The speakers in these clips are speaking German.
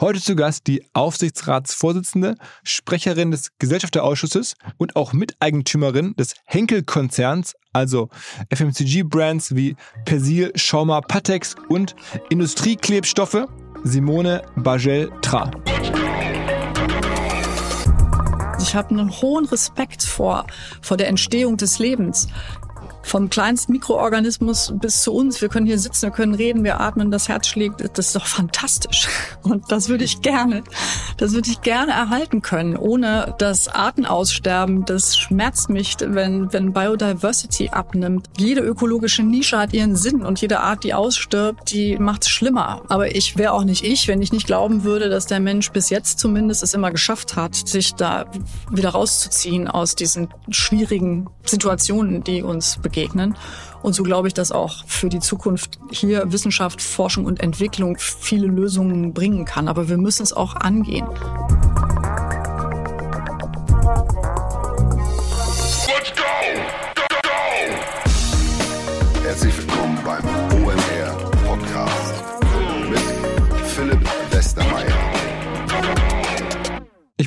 Heute zu Gast die Aufsichtsratsvorsitzende, Sprecherin des Gesellschafterausschusses und auch Miteigentümerin des Henkel-Konzerns, also FMCG-Brands wie Persil, Schauma, Patex und Industrieklebstoffe, Simone Bagel-Tra. Ich habe einen hohen Respekt vor, vor der Entstehung des Lebens. Vom kleinsten Mikroorganismus bis zu uns. Wir können hier sitzen, wir können reden, wir atmen, das Herz schlägt. Das ist doch fantastisch. Und das würde ich gerne, das würde ich gerne erhalten können, ohne das Artenaussterben. Das schmerzt mich, wenn, wenn Biodiversity abnimmt. Jede ökologische Nische hat ihren Sinn und jede Art, die ausstirbt, die macht es schlimmer. Aber ich wäre auch nicht ich, wenn ich nicht glauben würde, dass der Mensch bis jetzt zumindest es immer geschafft hat, sich da wieder rauszuziehen aus diesen schwierigen Situationen, die uns begegnen begegnen. Und so glaube ich, dass auch für die Zukunft hier Wissenschaft, Forschung und Entwicklung viele Lösungen bringen kann. Aber wir müssen es auch angehen.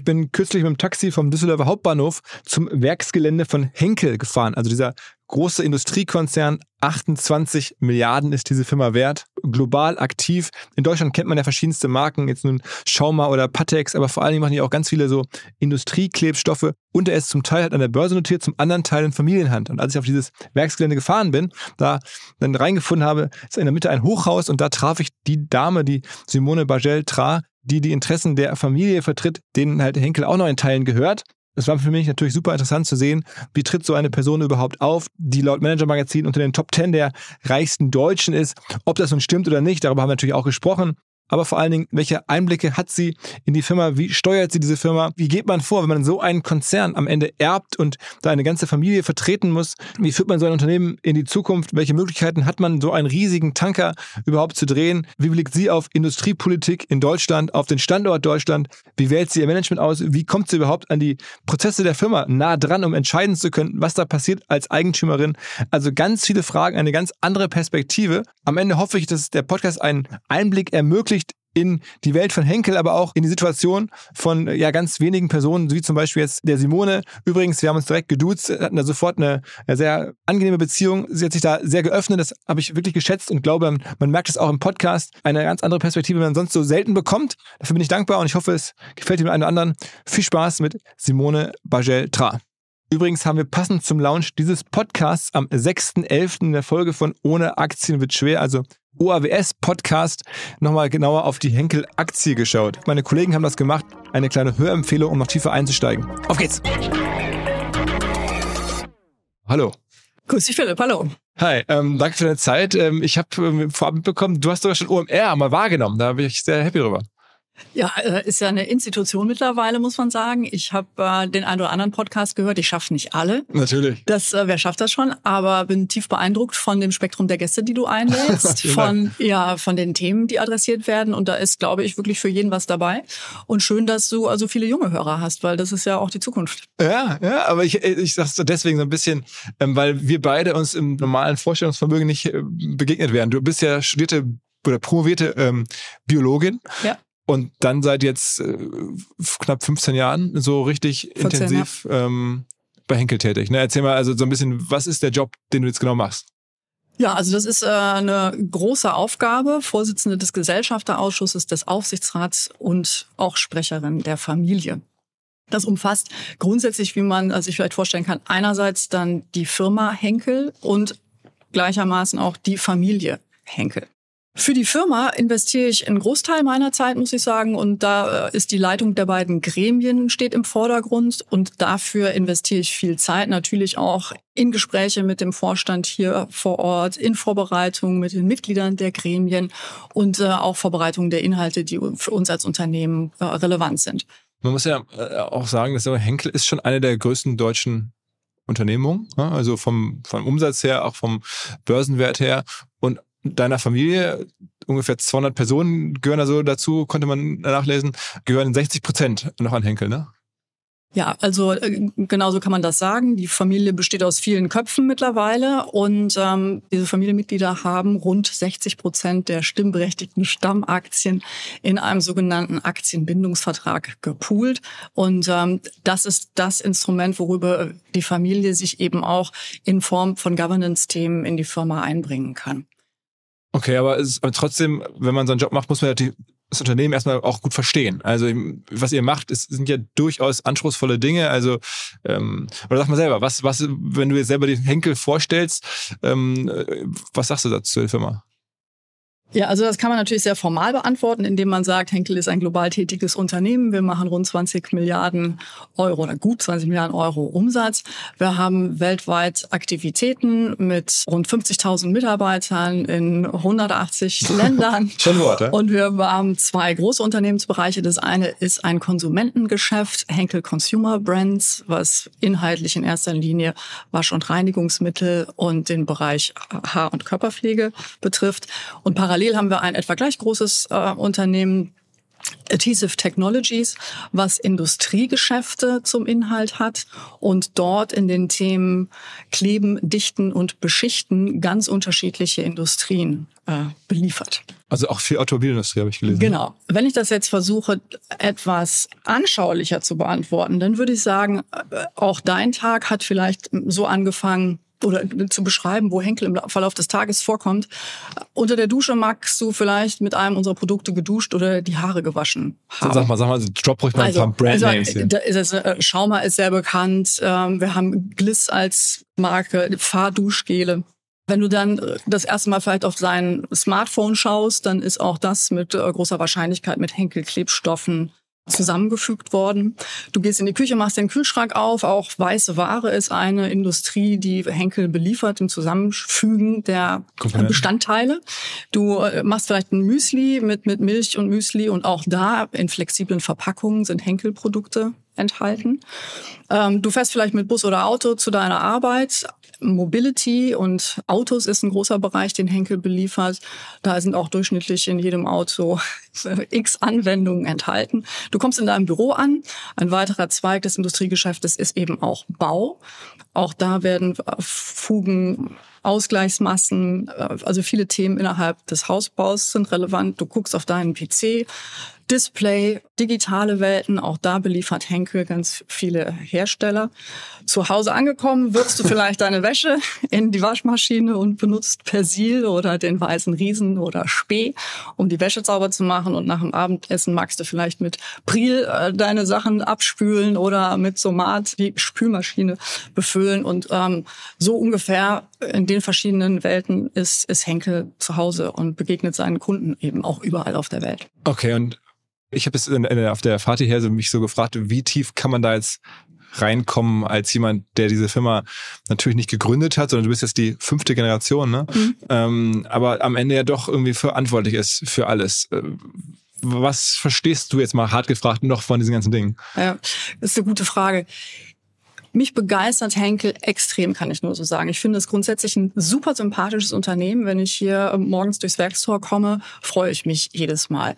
Ich bin kürzlich mit dem Taxi vom Düsseldorfer Hauptbahnhof zum Werksgelände von Henkel gefahren, also dieser große Industriekonzern. 28 Milliarden ist diese Firma wert, global aktiv. In Deutschland kennt man ja verschiedenste Marken, jetzt nun Schauma oder Patex, aber vor allen Dingen machen die auch ganz viele so Industrieklebstoffe und er ist zum Teil halt an der Börse notiert, zum anderen Teil in Familienhand. Und als ich auf dieses Werksgelände gefahren bin, da dann reingefunden habe, ist in der Mitte ein Hochhaus und da traf ich die Dame, die Simone Bagel Tra, die die Interessen der Familie vertritt, denen halt Henkel auch noch in Teilen gehört. Es war für mich natürlich super interessant zu sehen, wie tritt so eine Person überhaupt auf, die laut Manager Magazin unter den Top 10 der reichsten Deutschen ist. Ob das nun stimmt oder nicht, darüber haben wir natürlich auch gesprochen aber vor allen Dingen, welche Einblicke hat sie in die Firma? Wie steuert sie diese Firma? Wie geht man vor, wenn man so einen Konzern am Ende erbt und da eine ganze Familie vertreten muss? Wie führt man so ein Unternehmen in die Zukunft? Welche Möglichkeiten hat man, so einen riesigen Tanker überhaupt zu drehen? Wie blickt sie auf Industriepolitik in Deutschland, auf den Standort Deutschland? Wie wählt sie ihr Management aus? Wie kommt sie überhaupt an die Prozesse der Firma nah dran, um entscheiden zu können, was da passiert als Eigentümerin? Also ganz viele Fragen, eine ganz andere Perspektive. Am Ende hoffe ich, dass der Podcast einen Einblick ermöglicht, in die Welt von Henkel, aber auch in die Situation von ja ganz wenigen Personen, wie zum Beispiel jetzt der Simone. Übrigens, wir haben uns direkt geduzt, hatten da sofort eine, eine sehr angenehme Beziehung. Sie hat sich da sehr geöffnet, das habe ich wirklich geschätzt und glaube, man merkt es auch im Podcast, eine ganz andere Perspektive, die man sonst so selten bekommt. Dafür bin ich dankbar und ich hoffe, es gefällt dem einen oder anderen. Viel Spaß mit Simone Bagel-Tra. Übrigens haben wir passend zum Launch dieses Podcasts am 6.11. in der Folge von Ohne Aktien wird schwer, also OAWS-Podcast, nochmal genauer auf die Henkel-Aktie geschaut. Meine Kollegen haben das gemacht. Eine kleine Hörempfehlung, um noch tiefer einzusteigen. Auf geht's! Hallo. Grüß dich, Philipp. Hallo. Hi, ähm, danke für deine Zeit. Ähm, ich habe ähm, vorab mitbekommen, du hast sogar schon OMR mal wahrgenommen. Da bin ich sehr happy drüber. Ja, äh, ist ja eine Institution mittlerweile, muss man sagen. Ich habe äh, den einen oder anderen Podcast gehört. Ich schaffe nicht alle. Natürlich. Das, äh, wer schafft das schon? Aber bin tief beeindruckt von dem Spektrum der Gäste, die du einlädst, von ja, von den Themen, die adressiert werden. Und da ist, glaube ich, wirklich für jeden was dabei. Und schön, dass du also viele junge Hörer hast, weil das ist ja auch die Zukunft. Ja, ja. Aber ich, ich sag's so deswegen so ein bisschen, ähm, weil wir beide uns im normalen Vorstellungsvermögen nicht äh, begegnet werden. Du bist ja studierte oder promovierte ähm, Biologin. Ja. Und dann seit jetzt äh, knapp 15 Jahren so richtig 14, intensiv ja. ähm, bei Henkel tätig. Ne? Erzähl mal also so ein bisschen, was ist der Job, den du jetzt genau machst? Ja, also das ist äh, eine große Aufgabe, Vorsitzende des Gesellschafterausschusses, des Aufsichtsrats und auch Sprecherin der Familie. Das umfasst grundsätzlich, wie man sich vielleicht vorstellen kann, einerseits dann die Firma Henkel und gleichermaßen auch die Familie Henkel. Für die Firma investiere ich einen Großteil meiner Zeit, muss ich sagen. Und da äh, ist die Leitung der beiden Gremien steht im Vordergrund. Und dafür investiere ich viel Zeit, natürlich auch in Gespräche mit dem Vorstand hier vor Ort, in Vorbereitung mit den Mitgliedern der Gremien und äh, auch Vorbereitung der Inhalte, die für uns als Unternehmen äh, relevant sind. Man muss ja auch sagen, dass Henkel ist schon eine der größten deutschen Unternehmungen, also vom, vom Umsatz her, auch vom Börsenwert her. Und deiner Familie, ungefähr 200 Personen gehören also dazu, konnte man nachlesen, gehören 60 Prozent noch an Henkel, ne? Ja, also äh, genauso kann man das sagen. Die Familie besteht aus vielen Köpfen mittlerweile und ähm, diese Familienmitglieder haben rund 60 Prozent der stimmberechtigten Stammaktien in einem sogenannten Aktienbindungsvertrag gepoolt. Und ähm, das ist das Instrument, worüber die Familie sich eben auch in Form von Governance-Themen in die Firma einbringen kann. Okay, aber, es, aber trotzdem, wenn man so einen Job macht, muss man die das Unternehmen erstmal auch gut verstehen. Also was ihr macht, ist, sind ja durchaus anspruchsvolle Dinge. Also ähm, oder sag mal selber, was, was, wenn du jetzt selber den Henkel vorstellst, ähm, äh, was sagst du dazu zur Firma? Ja, also das kann man natürlich sehr formal beantworten, indem man sagt, Henkel ist ein global tätiges Unternehmen. Wir machen rund 20 Milliarden Euro oder gut 20 Milliarden Euro Umsatz. Wir haben weltweit Aktivitäten mit rund 50.000 Mitarbeitern in 180 Ländern. Schon Wort, Und wir haben zwei große Unternehmensbereiche. Das eine ist ein Konsumentengeschäft, Henkel Consumer Brands, was inhaltlich in erster Linie Wasch- und Reinigungsmittel und den Bereich Haar- und Körperpflege betrifft. Und parallel Parallel haben wir ein etwa gleich großes äh, Unternehmen, Adhesive Technologies, was Industriegeschäfte zum Inhalt hat und dort in den Themen Kleben, Dichten und Beschichten ganz unterschiedliche Industrien äh, beliefert. Also auch für Automobilindustrie habe ich gelesen. Genau. Wenn ich das jetzt versuche, etwas anschaulicher zu beantworten, dann würde ich sagen, äh, auch dein Tag hat vielleicht so angefangen, oder zu beschreiben, wo Henkel im Verlauf des Tages vorkommt. Unter der Dusche magst du vielleicht mit einem unserer Produkte geduscht oder die Haare gewaschen haben. Sag mal, sag mal, drop ruhig mal also, ein paar Brandnames also, hier. Da ist äh, Schaumer ist sehr bekannt. Ähm, wir haben Gliss als Marke, Fahrduschgele. Wenn du dann äh, das erste Mal vielleicht auf sein Smartphone schaust, dann ist auch das mit äh, großer Wahrscheinlichkeit mit Henkel-Klebstoffen zusammengefügt worden. Du gehst in die Küche, machst den Kühlschrank auf. Auch weiße Ware ist eine Industrie, die Henkel beliefert im Zusammenfügen der Bestandteile. Du äh, machst vielleicht ein Müsli mit, mit Milch und Müsli und auch da in flexiblen Verpackungen sind Henkel-Produkte enthalten. Ähm, du fährst vielleicht mit Bus oder Auto zu deiner Arbeit. Mobility und Autos ist ein großer Bereich, den Henkel beliefert. Da sind auch durchschnittlich in jedem Auto x Anwendungen enthalten. Du kommst in deinem Büro an. Ein weiterer Zweig des Industriegeschäftes ist eben auch Bau. Auch da werden Fugen, Ausgleichsmassen, äh, also viele Themen innerhalb des Hausbaus sind relevant. Du guckst auf deinen PC, Display, digitale Welten, auch da beliefert Henkel ganz viele Hersteller. Zu Hause angekommen, wirfst du vielleicht deine Wäsche in die Waschmaschine und benutzt Persil oder den weißen Riesen oder Spee, um die Wäsche sauber zu machen. Und nach dem Abendessen magst du vielleicht mit Pril äh, deine Sachen abspülen oder mit Somat die Spülmaschine befüllen. Und ähm, so ungefähr in den verschiedenen Welten ist, ist Henkel zu Hause und begegnet seinen Kunden eben auch überall auf der Welt. Okay, und ich habe es auf der Fahrt hierher so mich so gefragt, wie tief kann man da jetzt reinkommen als jemand, der diese Firma natürlich nicht gegründet hat, sondern du bist jetzt die fünfte Generation, ne? Mhm. Ähm, aber am Ende ja doch irgendwie verantwortlich ist für alles. Äh, was verstehst du jetzt mal hart gefragt noch von diesen ganzen Dingen? Ja, das ist eine gute Frage. Mich begeistert Henkel extrem, kann ich nur so sagen. Ich finde es grundsätzlich ein super sympathisches Unternehmen. Wenn ich hier morgens durchs Werkstor komme, freue ich mich jedes Mal,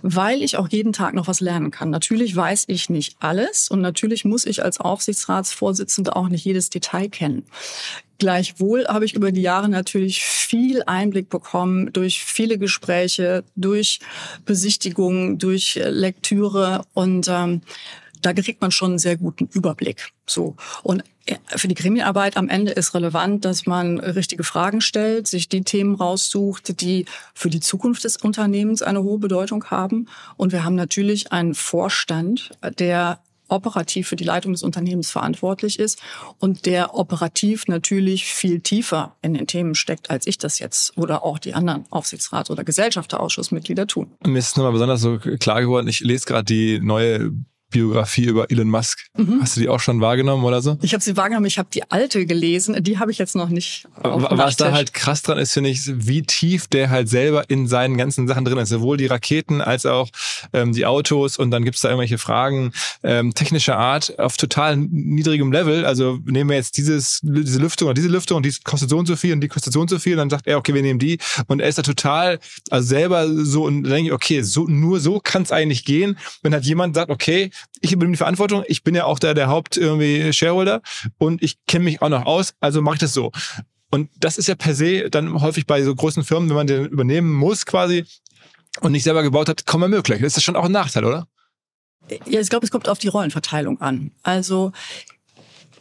weil ich auch jeden Tag noch was lernen kann. Natürlich weiß ich nicht alles und natürlich muss ich als Aufsichtsratsvorsitzende auch nicht jedes Detail kennen. Gleichwohl habe ich über die Jahre natürlich viel Einblick bekommen durch viele Gespräche, durch Besichtigungen, durch Lektüre und ähm, da kriegt man schon einen sehr guten Überblick. So. Und äh, für die Gremienarbeit am Ende ist relevant, dass man richtige Fragen stellt, sich die Themen raussucht, die für die Zukunft des Unternehmens eine hohe Bedeutung haben. Und wir haben natürlich einen Vorstand, der operativ für die Leitung des Unternehmens verantwortlich ist und der operativ natürlich viel tiefer in den Themen steckt, als ich das jetzt oder auch die anderen Aufsichtsrat- oder Gesellschafterausschussmitglieder tun. Mir ist nochmal besonders so klar geworden, ich lese gerade die neue Biografie über Elon Musk. Mhm. Hast du die auch schon wahrgenommen oder so? Ich habe sie wahrgenommen, ich habe die alte gelesen, die habe ich jetzt noch nicht. Was da halt krass dran ist, finde ich, wie tief der halt selber in seinen ganzen Sachen drin ist. Sowohl die Raketen als auch ähm, die Autos und dann gibt's da irgendwelche Fragen ähm, technischer Art auf total niedrigem Level. Also nehmen wir jetzt dieses, diese Lüftung oder diese Lüftung und die kostet so und so viel und die kostet so und so viel. Und dann sagt er, okay, wir nehmen die. Und er ist da total, also selber so und dann denke ich, okay, so, nur so kann es eigentlich gehen, wenn halt jemand sagt, okay, ich übernehme die Verantwortung, ich bin ja auch da der Haupt irgendwie Shareholder und ich kenne mich auch noch aus, also mache ich das so. Und das ist ja per se dann häufig bei so großen Firmen, wenn man den übernehmen muss quasi und nicht selber gebaut hat, kaum mehr möglich. Das ist schon auch ein Nachteil, oder? Ja, ich glaube, es kommt auf die Rollenverteilung an. Also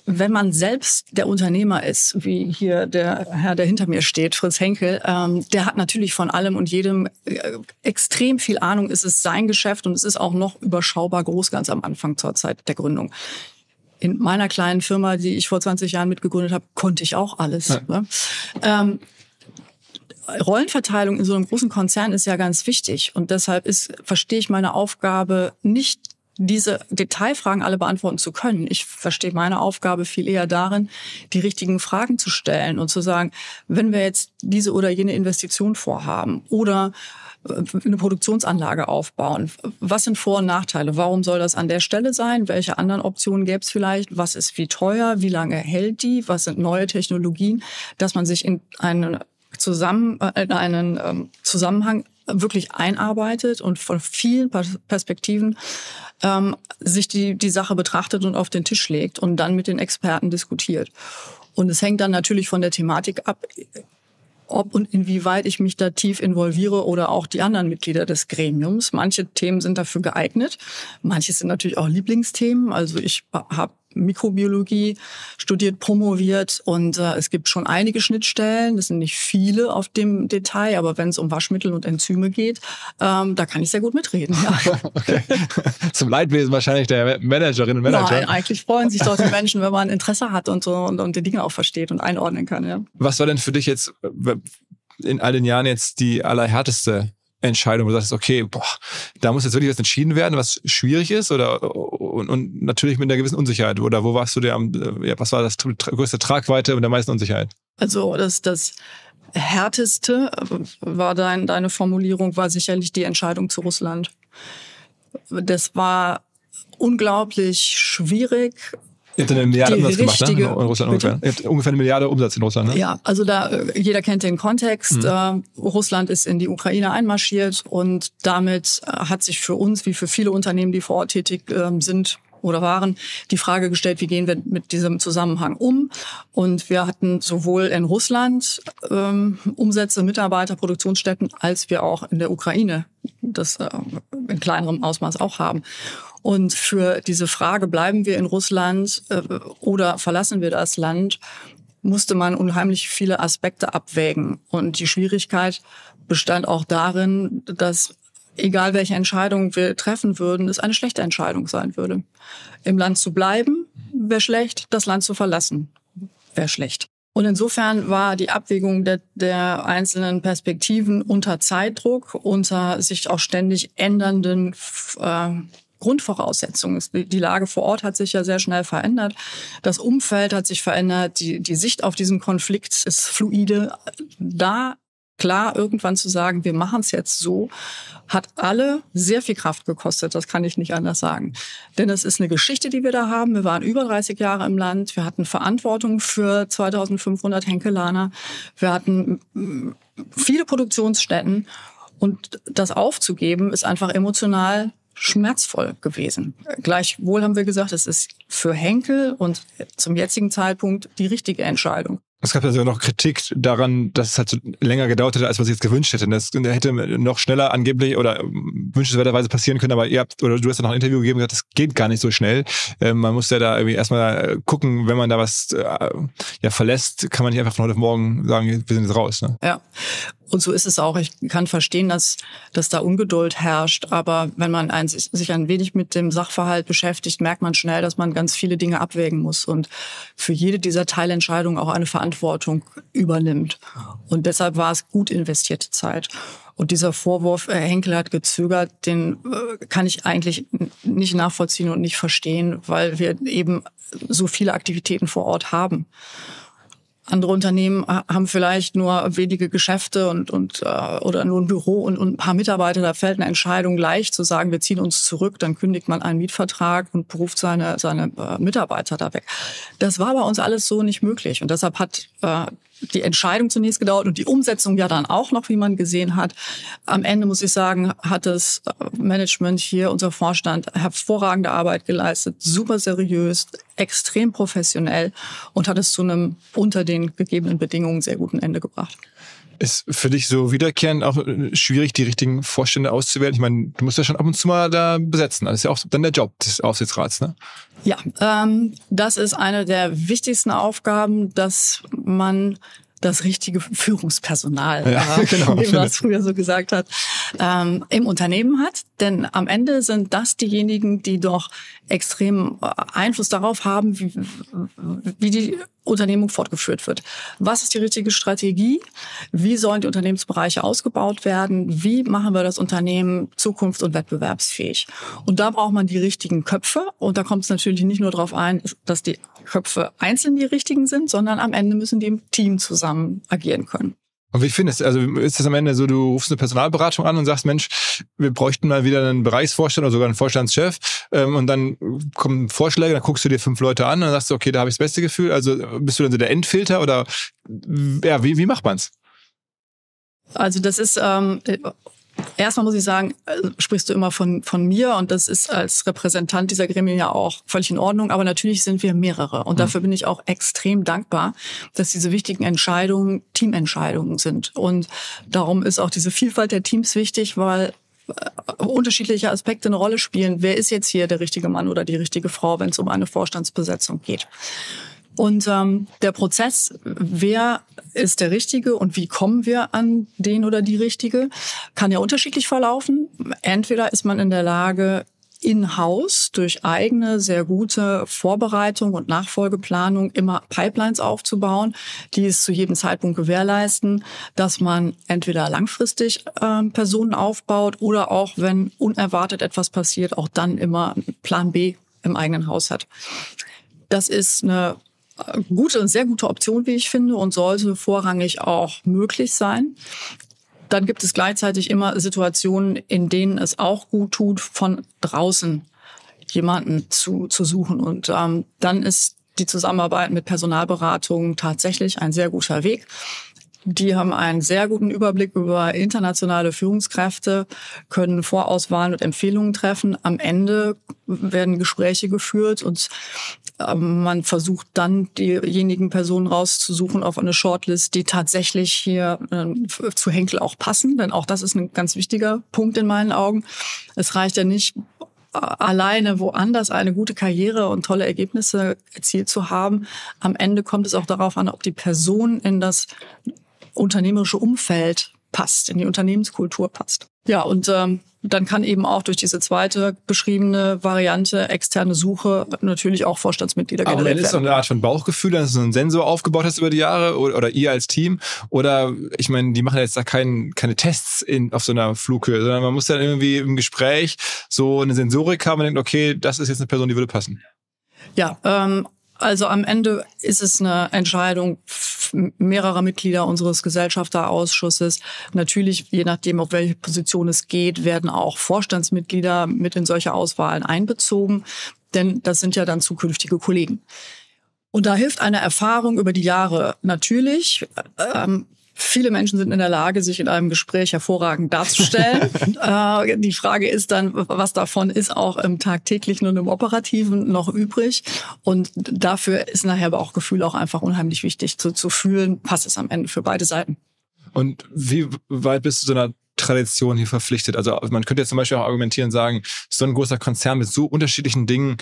wenn man selbst der Unternehmer ist, wie hier der Herr, der hinter mir steht, Fritz Henkel, ähm, der hat natürlich von allem und jedem äh, extrem viel Ahnung. Es ist sein Geschäft und es ist auch noch überschaubar groß, ganz am Anfang zur Zeit der Gründung. In meiner kleinen Firma, die ich vor 20 Jahren mitgegründet habe, konnte ich auch alles. Ja. Ne? Ähm, Rollenverteilung in so einem großen Konzern ist ja ganz wichtig und deshalb ist, verstehe ich meine Aufgabe nicht diese Detailfragen alle beantworten zu können. Ich verstehe meine Aufgabe viel eher darin, die richtigen Fragen zu stellen und zu sagen, wenn wir jetzt diese oder jene Investition vorhaben oder äh, eine Produktionsanlage aufbauen. Was sind Vor- und Nachteile? Warum soll das an der Stelle sein? Welche anderen Optionen gäbe es vielleicht? Was ist wie teuer? Wie lange hält die? Was sind neue Technologien? Dass man sich in einen, zusammen, äh, in einen ähm, Zusammenhang wirklich einarbeitet und von vielen Perspektiven ähm, sich die, die Sache betrachtet und auf den Tisch legt und dann mit den Experten diskutiert. Und es hängt dann natürlich von der Thematik ab, ob und inwieweit ich mich da tief involviere oder auch die anderen Mitglieder des Gremiums. Manche Themen sind dafür geeignet, manche sind natürlich auch Lieblingsthemen. Also ich habe Mikrobiologie studiert, promoviert und äh, es gibt schon einige Schnittstellen. Das sind nicht viele auf dem Detail, aber wenn es um Waschmittel und Enzyme geht, ähm, da kann ich sehr gut mitreden. Ja. okay. Zum Leidwesen wahrscheinlich der Managerinnen und Manager. Nein, eigentlich freuen sich doch die Menschen, wenn man Interesse hat und so und, und die Dinge auch versteht und einordnen kann. Ja. Was war denn für dich jetzt äh, in all den Jahren jetzt die allerhärteste Entscheidung, wo du sagst, okay, boah, da muss jetzt wirklich was entschieden werden, was schwierig ist oder und, und natürlich mit einer gewissen Unsicherheit oder wo warst du der am, äh, ja, was war das größte Tragweite und der meisten Unsicherheit? Also das, das härteste äh, war dein, deine Formulierung, war sicherlich die Entscheidung zu Russland. Das war unglaublich schwierig, Ihr habt eine Milliarde Umsatz gemacht, ne? In Russland ungefähr. Ihr habt ungefähr eine Milliarde Umsatz in Russland, ne? Ja, also da, äh, jeder kennt den Kontext. Mhm. Äh, Russland ist in die Ukraine einmarschiert und damit äh, hat sich für uns, wie für viele Unternehmen, die vor Ort tätig äh, sind, oder waren, die Frage gestellt, wie gehen wir mit diesem Zusammenhang um? Und wir hatten sowohl in Russland ähm, Umsätze, Mitarbeiter, Produktionsstätten, als wir auch in der Ukraine das äh, in kleinerem Ausmaß auch haben. Und für diese Frage, bleiben wir in Russland äh, oder verlassen wir das Land, musste man unheimlich viele Aspekte abwägen. Und die Schwierigkeit bestand auch darin, dass egal welche Entscheidung wir treffen würden, es eine schlechte Entscheidung sein würde. Im Land zu bleiben wäre schlecht, das Land zu verlassen wäre schlecht. Und insofern war die Abwägung der, der, einzelnen Perspektiven unter Zeitdruck, unter sich auch ständig ändernden äh, Grundvoraussetzungen. Die Lage vor Ort hat sich ja sehr schnell verändert. Das Umfeld hat sich verändert. Die, die Sicht auf diesen Konflikt ist fluide. Da klar irgendwann zu sagen, wir machen es jetzt so, hat alle sehr viel Kraft gekostet. Das kann ich nicht anders sagen. Denn es ist eine Geschichte, die wir da haben. Wir waren über 30 Jahre im Land. Wir hatten Verantwortung für 2500 Henkelaner. Wir hatten viele Produktionsstätten. Und das aufzugeben ist einfach emotional schmerzvoll gewesen. Gleichwohl haben wir gesagt, es ist für Henkel und zum jetzigen Zeitpunkt die richtige Entscheidung. Es gab ja sogar noch Kritik daran, dass es halt so länger gedauert hätte, als man sich jetzt gewünscht hätte. Das hätte noch schneller angeblich oder wünschenswerterweise passieren können, aber ihr habt, oder du hast ja noch ein Interview gegeben und gesagt, das geht gar nicht so schnell. Ähm, man muss ja da irgendwie erstmal gucken, wenn man da was äh, ja, verlässt, kann man nicht einfach von heute auf morgen sagen, wir sind jetzt raus. Ne? Ja. Und so ist es auch. Ich kann verstehen, dass, dass da Ungeduld herrscht. Aber wenn man ein, sich ein wenig mit dem Sachverhalt beschäftigt, merkt man schnell, dass man ganz viele Dinge abwägen muss und für jede dieser Teilentscheidungen auch eine Verantwortung übernimmt. Und deshalb war es gut investierte Zeit. Und dieser Vorwurf, äh, Henkel hat gezögert, den äh, kann ich eigentlich nicht nachvollziehen und nicht verstehen, weil wir eben so viele Aktivitäten vor Ort haben. Andere Unternehmen haben vielleicht nur wenige Geschäfte und, und äh, oder nur ein Büro und, und ein paar Mitarbeiter. Da fällt eine Entscheidung leicht zu sagen, wir ziehen uns zurück. Dann kündigt man einen Mietvertrag und beruft seine, seine äh, Mitarbeiter da weg. Das war bei uns alles so nicht möglich. Und deshalb hat äh, die Entscheidung zunächst gedauert und die Umsetzung ja dann auch noch, wie man gesehen hat. Am Ende muss ich sagen, hat das Management hier, unser Vorstand, hervorragende Arbeit geleistet, super seriös, extrem professionell und hat es zu einem unter den gegebenen Bedingungen sehr guten Ende gebracht. Ist für dich so wiederkehrend auch äh, schwierig, die richtigen Vorstände auszuwählen? Ich meine, du musst ja schon ab und zu mal da besetzen. Das ist ja auch dann der Job des Aufsichtsrats, ne? Ja, ähm, das ist eine der wichtigsten Aufgaben, dass man das richtige Führungspersonal, ja, äh, genau, wie man es früher so gesagt hat, ähm, im Unternehmen hat. Denn am Ende sind das diejenigen, die doch extrem äh, Einfluss darauf haben, wie, wie die Unternehmung fortgeführt wird. Was ist die richtige Strategie? Wie sollen die Unternehmensbereiche ausgebaut werden? Wie machen wir das Unternehmen zukunfts- und wettbewerbsfähig? Und da braucht man die richtigen Köpfe. Und da kommt es natürlich nicht nur darauf ein, dass die Köpfe einzeln die richtigen sind, sondern am Ende müssen die im Team zusammen agieren können. Und wie findest du, also ist das am Ende so, du rufst eine Personalberatung an und sagst, Mensch, wir bräuchten mal wieder einen Bereichsvorstand oder sogar einen Vorstandschef ähm, und dann kommen Vorschläge, dann guckst du dir fünf Leute an und dann sagst du, okay, da habe ich das beste Gefühl. Also bist du dann so der Endfilter oder ja, wie, wie macht man's? Also das ist ähm, Erstmal muss ich sagen, äh, sprichst du immer von, von mir und das ist als Repräsentant dieser Gremien ja auch völlig in Ordnung. Aber natürlich sind wir mehrere und mhm. dafür bin ich auch extrem dankbar, dass diese wichtigen Entscheidungen Teamentscheidungen sind. Und darum ist auch diese Vielfalt der Teams wichtig, weil äh, unterschiedliche Aspekte eine Rolle spielen. Wer ist jetzt hier der richtige Mann oder die richtige Frau, wenn es um eine Vorstandsbesetzung geht? Und ähm, der Prozess, wer ist der Richtige und wie kommen wir an den oder die Richtige, kann ja unterschiedlich verlaufen. Entweder ist man in der Lage, in-house durch eigene sehr gute Vorbereitung und Nachfolgeplanung immer Pipelines aufzubauen, die es zu jedem Zeitpunkt gewährleisten, dass man entweder langfristig äh, Personen aufbaut oder auch, wenn unerwartet etwas passiert, auch dann immer Plan B im eigenen Haus hat. Das ist eine gute und sehr gute Option, wie ich finde, und sollte vorrangig auch möglich sein. Dann gibt es gleichzeitig immer Situationen, in denen es auch gut tut, von draußen jemanden zu, zu suchen. Und ähm, dann ist die Zusammenarbeit mit Personalberatung tatsächlich ein sehr guter Weg. Die haben einen sehr guten Überblick über internationale Führungskräfte, können Vorauswahlen und Empfehlungen treffen. Am Ende werden Gespräche geführt und man versucht dann diejenigen Personen rauszusuchen auf eine Shortlist, die tatsächlich hier äh, zu Henkel auch passen. Denn auch das ist ein ganz wichtiger Punkt in meinen Augen. Es reicht ja nicht, alleine woanders eine gute Karriere und tolle Ergebnisse erzielt zu haben. Am Ende kommt es auch darauf an, ob die Person in das unternehmerische Umfeld passt, in die Unternehmenskultur passt. Ja, und ähm, dann kann eben auch durch diese zweite beschriebene Variante externe Suche natürlich auch Vorstandsmitglieder generiert werden. Aber ist so eine Art von Bauchgefühl, dass du so einen Sensor aufgebaut hast über die Jahre oder, oder ihr als Team oder ich meine, die machen jetzt da kein, keine Tests in, auf so einer Flughöhe, sondern man muss dann irgendwie im Gespräch so eine Sensorik haben und denkt, okay, das ist jetzt eine Person, die würde passen. Ja, ähm, also am Ende ist es eine Entscheidung mehrerer Mitglieder unseres Gesellschafterausschusses. Natürlich, je nachdem, auf welche Position es geht, werden auch Vorstandsmitglieder mit in solche Auswahlen einbezogen, denn das sind ja dann zukünftige Kollegen. Und da hilft eine Erfahrung über die Jahre natürlich. Ähm, Viele Menschen sind in der Lage, sich in einem Gespräch hervorragend darzustellen. äh, die Frage ist dann, was davon ist auch im tagtäglichen und im operativen noch übrig. Und dafür ist nachher aber auch Gefühl auch einfach unheimlich wichtig zu, zu fühlen, passt es am Ende für beide Seiten. Und wie weit bist du so einer Tradition hier verpflichtet. Also man könnte jetzt zum Beispiel auch argumentieren und sagen, so ein großer Konzern mit so unterschiedlichen Dingen,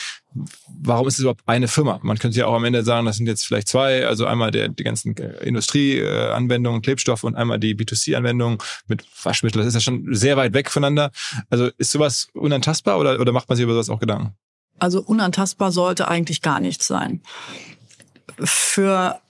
warum ist es überhaupt eine Firma? Man könnte ja auch am Ende sagen, das sind jetzt vielleicht zwei, also einmal der, die ganzen äh, Industrieanwendungen, Klebstoff und einmal die B2C-Anwendungen mit Waschmittel. Das ist ja schon sehr weit weg voneinander. Also ist sowas unantastbar oder, oder macht man sich über sowas auch Gedanken? Also unantastbar sollte eigentlich gar nichts sein. Für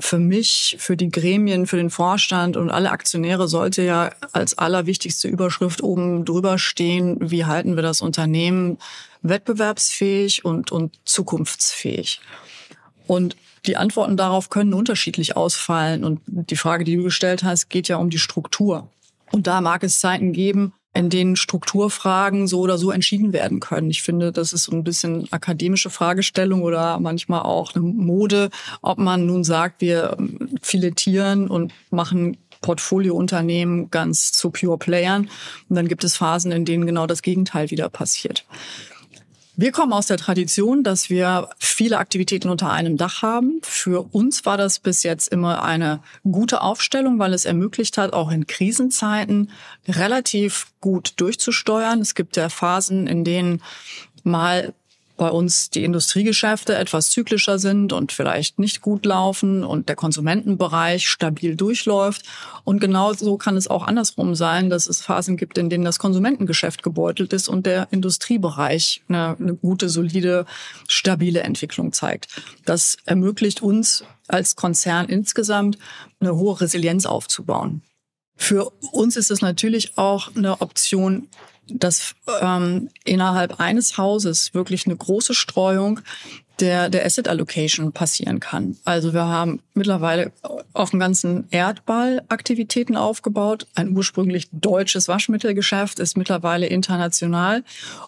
für mich, für die Gremien, für den Vorstand und alle Aktionäre sollte ja als allerwichtigste Überschrift oben drüber stehen, wie halten wir das Unternehmen wettbewerbsfähig und, und zukunftsfähig. Und die Antworten darauf können unterschiedlich ausfallen. Und die Frage, die du gestellt hast, geht ja um die Struktur. Und da mag es Zeiten geben, in denen Strukturfragen so oder so entschieden werden können. Ich finde, das ist so ein bisschen akademische Fragestellung oder manchmal auch eine Mode, ob man nun sagt, wir filetieren und machen Portfoliounternehmen ganz zu Pure Playern. Und dann gibt es Phasen, in denen genau das Gegenteil wieder passiert. Wir kommen aus der Tradition, dass wir viele Aktivitäten unter einem Dach haben. Für uns war das bis jetzt immer eine gute Aufstellung, weil es ermöglicht hat, auch in Krisenzeiten relativ gut durchzusteuern. Es gibt ja Phasen, in denen mal bei uns die Industriegeschäfte etwas zyklischer sind und vielleicht nicht gut laufen und der Konsumentenbereich stabil durchläuft. Und genauso kann es auch andersrum sein, dass es Phasen gibt, in denen das Konsumentengeschäft gebeutelt ist und der Industriebereich eine, eine gute, solide, stabile Entwicklung zeigt. Das ermöglicht uns als Konzern insgesamt eine hohe Resilienz aufzubauen. Für uns ist es natürlich auch eine Option, dass ähm, innerhalb eines Hauses wirklich eine große Streuung der, der Asset Allocation passieren kann. Also wir haben mittlerweile auf dem ganzen Erdball Aktivitäten aufgebaut. Ein ursprünglich deutsches Waschmittelgeschäft ist mittlerweile international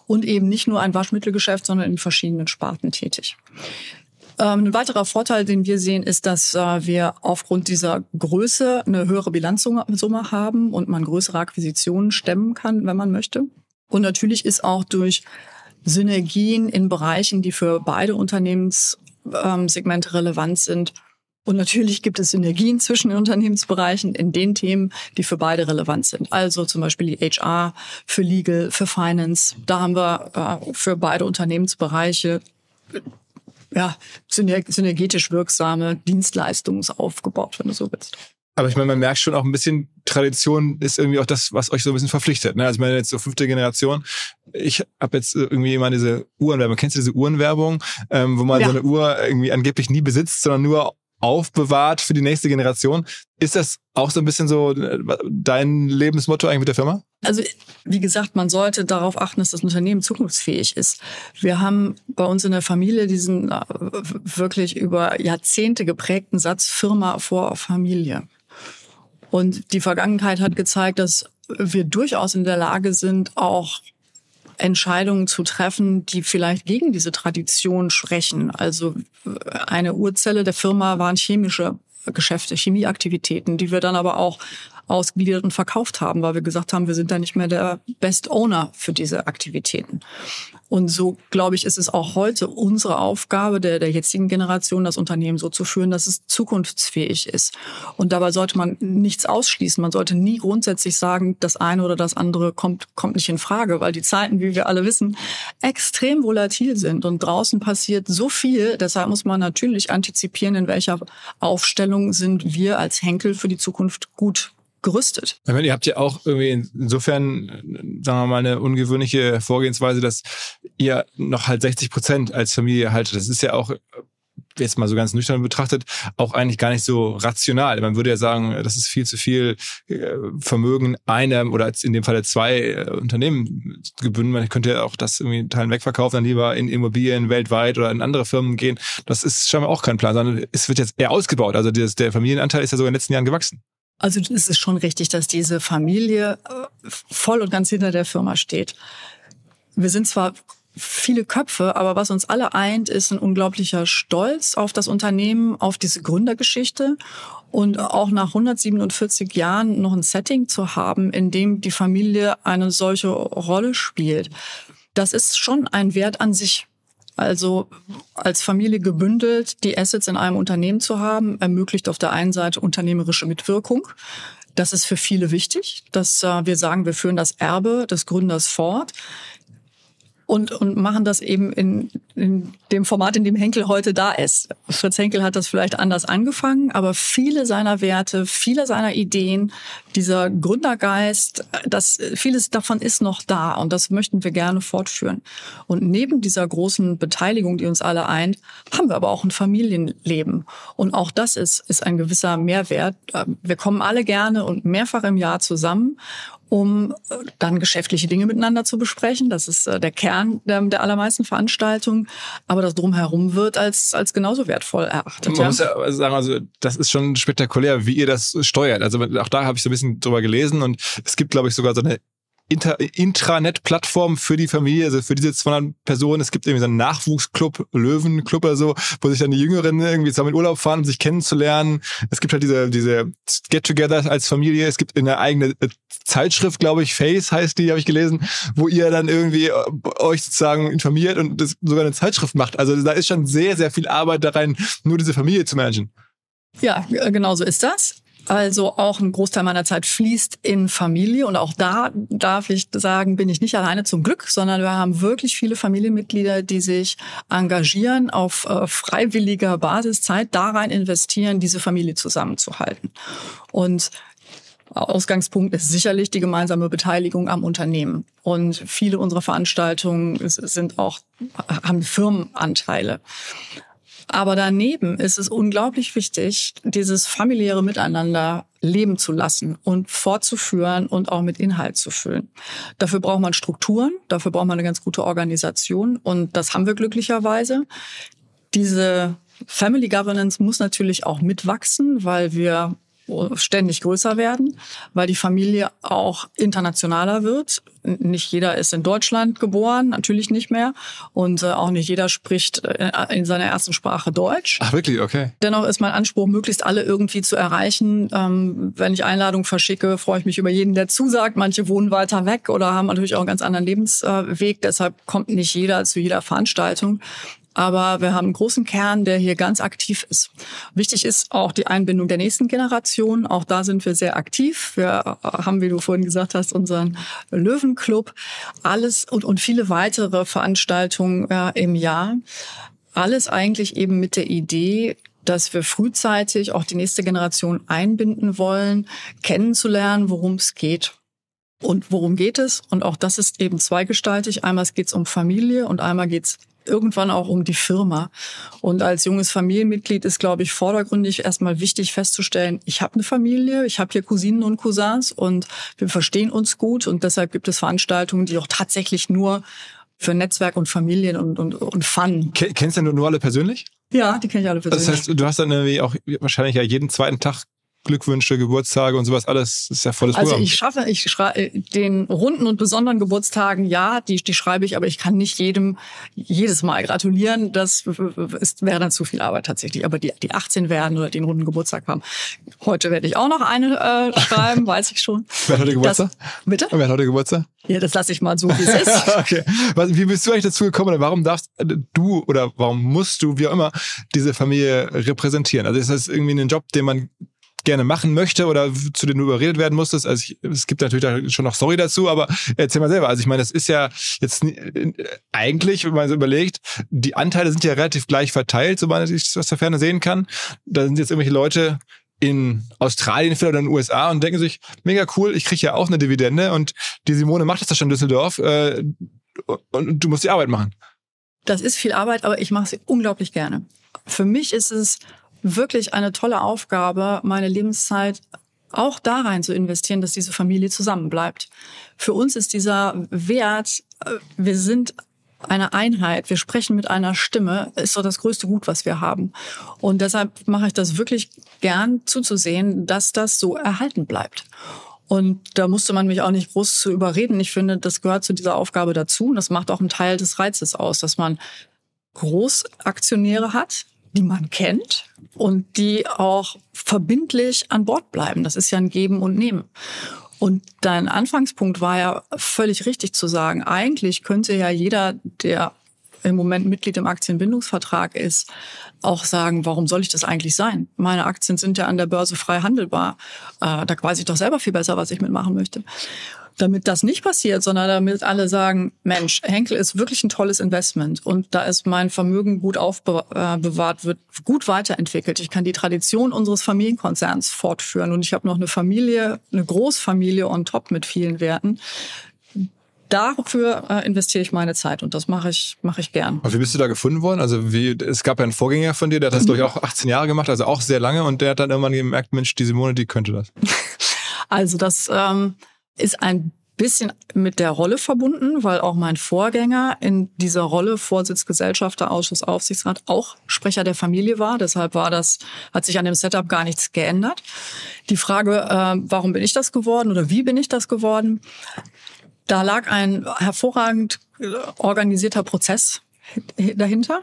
und eben nicht nur ein Waschmittelgeschäft, sondern in verschiedenen Sparten tätig. Ähm, ein weiterer Vorteil, den wir sehen, ist, dass äh, wir aufgrund dieser Größe eine höhere Bilanzsumme haben und man größere Akquisitionen stemmen kann, wenn man möchte. Und natürlich ist auch durch Synergien in Bereichen, die für beide Unternehmenssegmente relevant sind, und natürlich gibt es Synergien zwischen den Unternehmensbereichen in den Themen, die für beide relevant sind. Also zum Beispiel die HR, für Legal, für Finance. Da haben wir äh, für beide Unternehmensbereiche ja, synergetisch wirksame Dienstleistungen aufgebaut, wenn du so willst. Aber ich meine, man merkt schon auch ein bisschen, Tradition ist irgendwie auch das, was euch so ein bisschen verpflichtet. Ne? Also ich meine, jetzt so fünfte Generation. Ich habe jetzt irgendwie immer diese Uhrenwerbung. Kennst du diese Uhrenwerbung, ähm, wo man ja. so eine Uhr irgendwie angeblich nie besitzt, sondern nur aufbewahrt für die nächste Generation. Ist das auch so ein bisschen so äh, dein Lebensmotto eigentlich mit der Firma? Also wie gesagt, man sollte darauf achten, dass das Unternehmen zukunftsfähig ist. Wir haben bei uns in der Familie diesen äh, wirklich über Jahrzehnte geprägten Satz Firma vor Familie. Und die Vergangenheit hat gezeigt, dass wir durchaus in der Lage sind, auch Entscheidungen zu treffen, die vielleicht gegen diese Tradition sprechen. Also eine Urzelle der Firma waren chemische Geschäfte, Chemieaktivitäten, die wir dann aber auch ausgegliedert und verkauft haben, weil wir gesagt haben, wir sind da nicht mehr der Best Owner für diese Aktivitäten. Und so, glaube ich, ist es auch heute unsere Aufgabe der, der jetzigen Generation, das Unternehmen so zu führen, dass es zukunftsfähig ist. Und dabei sollte man nichts ausschließen. Man sollte nie grundsätzlich sagen, das eine oder das andere kommt, kommt nicht in Frage, weil die Zeiten, wie wir alle wissen, extrem volatil sind. Und draußen passiert so viel. Deshalb muss man natürlich antizipieren, in welcher Aufstellung sind wir als Henkel für die Zukunft gut gerüstet. Ich meine, ihr habt ja auch irgendwie insofern, sagen wir mal, eine ungewöhnliche Vorgehensweise, dass ihr noch halt 60 Prozent als Familie haltet. Das ist ja auch jetzt mal so ganz nüchtern betrachtet, auch eigentlich gar nicht so rational. Man würde ja sagen, das ist viel zu viel äh, Vermögen einem oder in dem Falle zwei äh, Unternehmen gebündelt. Man könnte ja auch das irgendwie Teilen wegverkaufen, dann lieber in Immobilien weltweit oder in andere Firmen gehen. Das ist scheinbar auch kein Plan, sondern es wird jetzt eher ausgebaut. Also der Familienanteil ist ja sogar in den letzten Jahren gewachsen. Also es ist schon richtig, dass diese Familie äh, voll und ganz hinter der Firma steht. Wir sind zwar viele Köpfe, aber was uns alle eint, ist ein unglaublicher Stolz auf das Unternehmen, auf diese Gründergeschichte und auch nach 147 Jahren noch ein Setting zu haben, in dem die Familie eine solche Rolle spielt. Das ist schon ein Wert an sich. Also als Familie gebündelt die Assets in einem Unternehmen zu haben, ermöglicht auf der einen Seite unternehmerische Mitwirkung. Das ist für viele wichtig, dass äh, wir sagen, wir führen das Erbe des Gründers fort und, und machen das eben in, in dem Format, in dem Henkel heute da ist. Fritz Henkel hat das vielleicht anders angefangen, aber viele seiner Werte, viele seiner Ideen, dieser Gründergeist, das, vieles davon ist noch da und das möchten wir gerne fortführen. Und neben dieser großen Beteiligung, die uns alle eint, haben wir aber auch ein Familienleben. Und auch das ist, ist ein gewisser Mehrwert. Wir kommen alle gerne und mehrfach im Jahr zusammen um äh, dann geschäftliche Dinge miteinander zu besprechen. Das ist äh, der Kern der, der allermeisten Veranstaltungen. Aber das Drumherum wird als, als genauso wertvoll erachtet. Man ja. muss ja sagen, also das ist schon spektakulär, wie ihr das steuert. Also auch da habe ich so ein bisschen drüber gelesen und es gibt, glaube ich, sogar so eine Inter Intranet-Plattform für die Familie, also für diese 200 Personen. Es gibt irgendwie so einen Nachwuchsclub, Löwenclub oder so, wo sich dann die Jüngeren irgendwie zusammen in Urlaub fahren, um sich kennenzulernen. Es gibt halt diese, diese Get-Togethers als Familie. Es gibt eine eigene äh, Zeitschrift, glaube ich, Face heißt die, habe ich gelesen, wo ihr dann irgendwie äh, euch sozusagen informiert und das sogar eine Zeitschrift macht. Also da ist schon sehr, sehr viel Arbeit da rein, nur diese Familie zu managen. Ja, genau so ist das. Also auch ein Großteil meiner Zeit fließt in Familie und auch da darf ich sagen, bin ich nicht alleine zum Glück, sondern wir haben wirklich viele Familienmitglieder, die sich engagieren, auf äh, freiwilliger Basis Zeit da rein investieren, diese Familie zusammenzuhalten. Und Ausgangspunkt ist sicherlich die gemeinsame Beteiligung am Unternehmen. Und viele unserer Veranstaltungen sind auch, haben Firmenanteile. Aber daneben ist es unglaublich wichtig, dieses familiäre Miteinander leben zu lassen und fortzuführen und auch mit Inhalt zu füllen. Dafür braucht man Strukturen, dafür braucht man eine ganz gute Organisation und das haben wir glücklicherweise. Diese Family Governance muss natürlich auch mitwachsen, weil wir ständig größer werden, weil die Familie auch internationaler wird. Nicht jeder ist in Deutschland geboren, natürlich nicht mehr. Und äh, auch nicht jeder spricht äh, in seiner ersten Sprache Deutsch. Ach wirklich, okay. Dennoch ist mein Anspruch, möglichst alle irgendwie zu erreichen. Ähm, wenn ich Einladungen verschicke, freue ich mich über jeden, der zusagt. Manche wohnen weiter weg oder haben natürlich auch einen ganz anderen Lebensweg. Deshalb kommt nicht jeder zu jeder Veranstaltung. Aber wir haben einen großen Kern, der hier ganz aktiv ist. Wichtig ist auch die Einbindung der nächsten Generation. Auch da sind wir sehr aktiv. Wir haben, wie du vorhin gesagt hast, unseren Löwenclub. Alles und, und viele weitere Veranstaltungen äh, im Jahr. Alles eigentlich eben mit der Idee, dass wir frühzeitig auch die nächste Generation einbinden wollen, kennenzulernen, worum es geht. Und worum geht es? Und auch das ist eben zweigestaltig. Einmal geht es um Familie und einmal geht es irgendwann auch um die Firma. Und als junges Familienmitglied ist, glaube ich, vordergründig erstmal wichtig festzustellen, ich habe eine Familie, ich habe hier Cousinen und Cousins und wir verstehen uns gut und deshalb gibt es Veranstaltungen, die auch tatsächlich nur für Netzwerk und Familien und, und, und Fun. Kennst du denn nur alle persönlich? Ja, die kenne ich alle persönlich. Das heißt, du hast dann irgendwie auch wahrscheinlich ja jeden zweiten Tag Glückwünsche, Geburtstage und sowas, alles ist ja volles Also ich schaffe, ich schreibe den runden und besonderen Geburtstagen, ja, die, die schreibe ich, aber ich kann nicht jedem jedes Mal gratulieren. Das ist, wäre dann zu viel Arbeit tatsächlich. Aber die, die 18 werden oder den runden Geburtstag haben. Heute werde ich auch noch eine äh, schreiben, weiß ich schon. Wer hat heute Geburtstag? Das, bitte? Wer hat heute Geburtstag? Ja, das lasse ich mal so, wie es ist. okay. Wie bist du eigentlich dazu gekommen oder warum darfst du oder warum musst du, wie auch immer, diese Familie repräsentieren? Also ist das irgendwie ein Job, den man gerne machen möchte oder zu dem du überredet werden musstest. Also ich, es gibt natürlich schon noch Story dazu, aber erzähl mal selber. Also ich meine, das ist ja jetzt eigentlich, wenn man so überlegt, die Anteile sind ja relativ gleich verteilt, so man ich aus der Ferne sehen kann. Da sind jetzt irgendwelche Leute in Australien oder in den USA und denken sich, mega cool, ich kriege ja auch eine Dividende und die Simone macht das ja schon in Düsseldorf äh, und du musst die Arbeit machen. Das ist viel Arbeit, aber ich mache sie unglaublich gerne. Für mich ist es wirklich eine tolle Aufgabe, meine Lebenszeit auch da rein zu investieren, dass diese Familie zusammenbleibt. Für uns ist dieser Wert, äh, wir sind eine Einheit, wir sprechen mit einer Stimme, ist doch das größte Gut, was wir haben. Und deshalb mache ich das wirklich gern zuzusehen, dass das so erhalten bleibt. Und da musste man mich auch nicht groß zu überreden. Ich finde, das gehört zu dieser Aufgabe dazu. Und das macht auch einen Teil des Reizes aus, dass man Großaktionäre hat, die man kennt und die auch verbindlich an Bord bleiben. Das ist ja ein Geben und Nehmen. Und dein Anfangspunkt war ja völlig richtig zu sagen. Eigentlich könnte ja jeder, der im Moment Mitglied im Aktienbindungsvertrag ist, auch sagen, warum soll ich das eigentlich sein? Meine Aktien sind ja an der Börse frei handelbar. Äh, da weiß ich doch selber viel besser, was ich mitmachen möchte damit das nicht passiert, sondern damit alle sagen, Mensch, Henkel ist wirklich ein tolles Investment und da ist mein Vermögen gut aufbewahrt, wird gut weiterentwickelt. Ich kann die Tradition unseres Familienkonzerns fortführen und ich habe noch eine Familie, eine Großfamilie on top mit vielen Werten. Dafür äh, investiere ich meine Zeit und das mache ich, mache ich gern. Und wie bist du da gefunden worden? Also wie, es gab ja einen Vorgänger von dir, der hat das durch auch 18 Jahre gemacht, also auch sehr lange und der hat dann irgendwann gemerkt, Mensch, die Simone, die könnte das. Also das ähm, ist ein bisschen mit der Rolle verbunden, weil auch mein Vorgänger in dieser Rolle Vorsitz Gesellschafterausschuss Aufsichtsrat auch Sprecher der Familie war. Deshalb war das, hat sich an dem Setup gar nichts geändert. Die Frage, äh, warum bin ich das geworden oder wie bin ich das geworden? Da lag ein hervorragend äh, organisierter Prozess dahinter.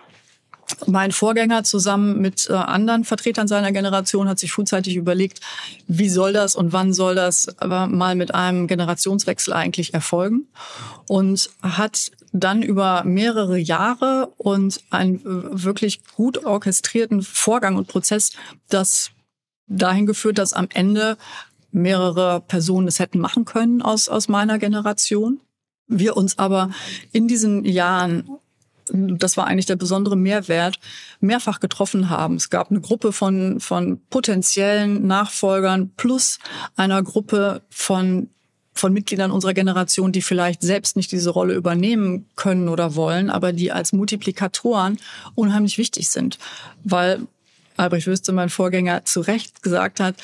Mein Vorgänger zusammen mit äh, anderen Vertretern seiner Generation hat sich frühzeitig überlegt, wie soll das und wann soll das mal mit einem Generationswechsel eigentlich erfolgen und hat dann über mehrere Jahre und einen äh, wirklich gut orchestrierten Vorgang und Prozess das dahin geführt, dass am Ende mehrere Personen es hätten machen können aus, aus meiner Generation. Wir uns aber in diesen Jahren das war eigentlich der besondere Mehrwert, mehrfach getroffen haben. Es gab eine Gruppe von, von potenziellen Nachfolgern plus einer Gruppe von von Mitgliedern unserer Generation, die vielleicht selbst nicht diese Rolle übernehmen können oder wollen, aber die als Multiplikatoren unheimlich wichtig sind. Weil Albrecht Wüste, mein Vorgänger, zu Recht gesagt hat,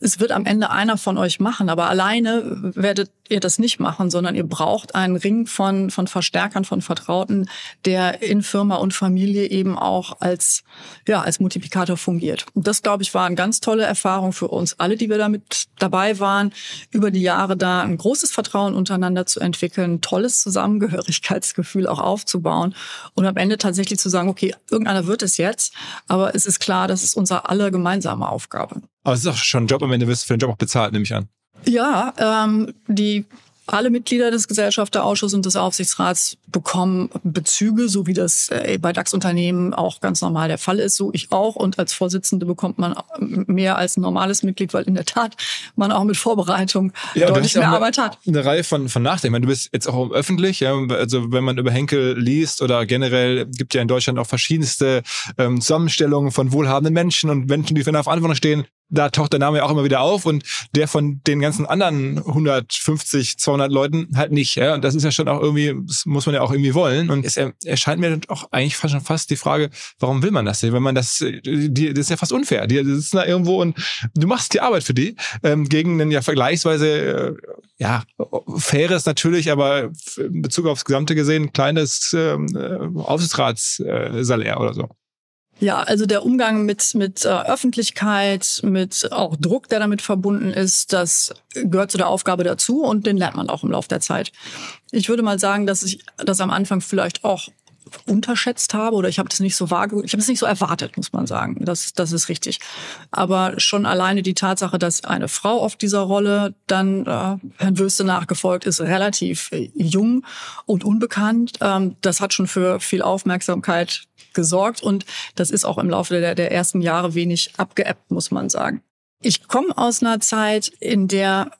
es wird am Ende einer von euch machen, aber alleine werdet ihr das nicht machen, sondern ihr braucht einen Ring von, von Verstärkern, von Vertrauten, der in Firma und Familie eben auch als, ja, als Multiplikator fungiert. Und das, glaube ich, war eine ganz tolle Erfahrung für uns alle, die wir damit dabei waren, über die Jahre da ein großes Vertrauen untereinander zu entwickeln, tolles Zusammengehörigkeitsgefühl auch aufzubauen und am Ende tatsächlich zu sagen, okay, irgendeiner wird es jetzt, aber es ist klar, das ist unsere aller gemeinsame Aufgabe. Aber es ist auch schon ein Job, am Ende wirst du für den Job auch bezahlt, nehme ich an. Ja, ähm, die alle Mitglieder des Gesellschafterausschusses und des Aufsichtsrats bekommen Bezüge, so wie das äh, bei DAX-Unternehmen auch ganz normal der Fall ist. So ich auch. Und als Vorsitzende bekommt man mehr als ein normales Mitglied, weil in der Tat man auch mit Vorbereitung ja, deutlich mehr Arbeit hat. Eine Reihe von, von meine, du bist jetzt auch öffentlich. Ja, also wenn man über Henkel liest oder generell gibt ja in Deutschland auch verschiedenste ähm, Zusammenstellungen von wohlhabenden Menschen und Menschen, die für eine Verantwortung stehen da taucht der Name ja auch immer wieder auf und der von den ganzen anderen 150, 200 Leuten halt nicht. Ja? Und das ist ja schon auch irgendwie, das muss man ja auch irgendwie wollen. Und es erscheint mir auch eigentlich fast schon fast die Frage, warum will man das denn? Wenn man das, die, das ist ja fast unfair. Die sitzen da irgendwo und du machst die Arbeit für die ähm, gegen einen ja vergleichsweise, äh, ja, faires natürlich, aber in Bezug aufs Gesamte gesehen, kleines ähm, äh, Aufsichtsratssalär oder so. Ja, also der Umgang mit, mit äh, Öffentlichkeit, mit auch Druck, der damit verbunden ist, das gehört zu der Aufgabe dazu und den lernt man auch im Laufe der Zeit. Ich würde mal sagen, dass ich das am Anfang vielleicht auch unterschätzt habe oder ich habe das nicht so wahrgenommen, ich habe das nicht so erwartet, muss man sagen. Das, das ist richtig. Aber schon alleine die Tatsache, dass eine Frau auf dieser Rolle dann äh, Herrn Würste nachgefolgt ist, relativ äh, jung und unbekannt, ähm, das hat schon für viel Aufmerksamkeit gesorgt und das ist auch im Laufe der, der ersten Jahre wenig abgeebbt, muss man sagen. Ich komme aus einer Zeit, in der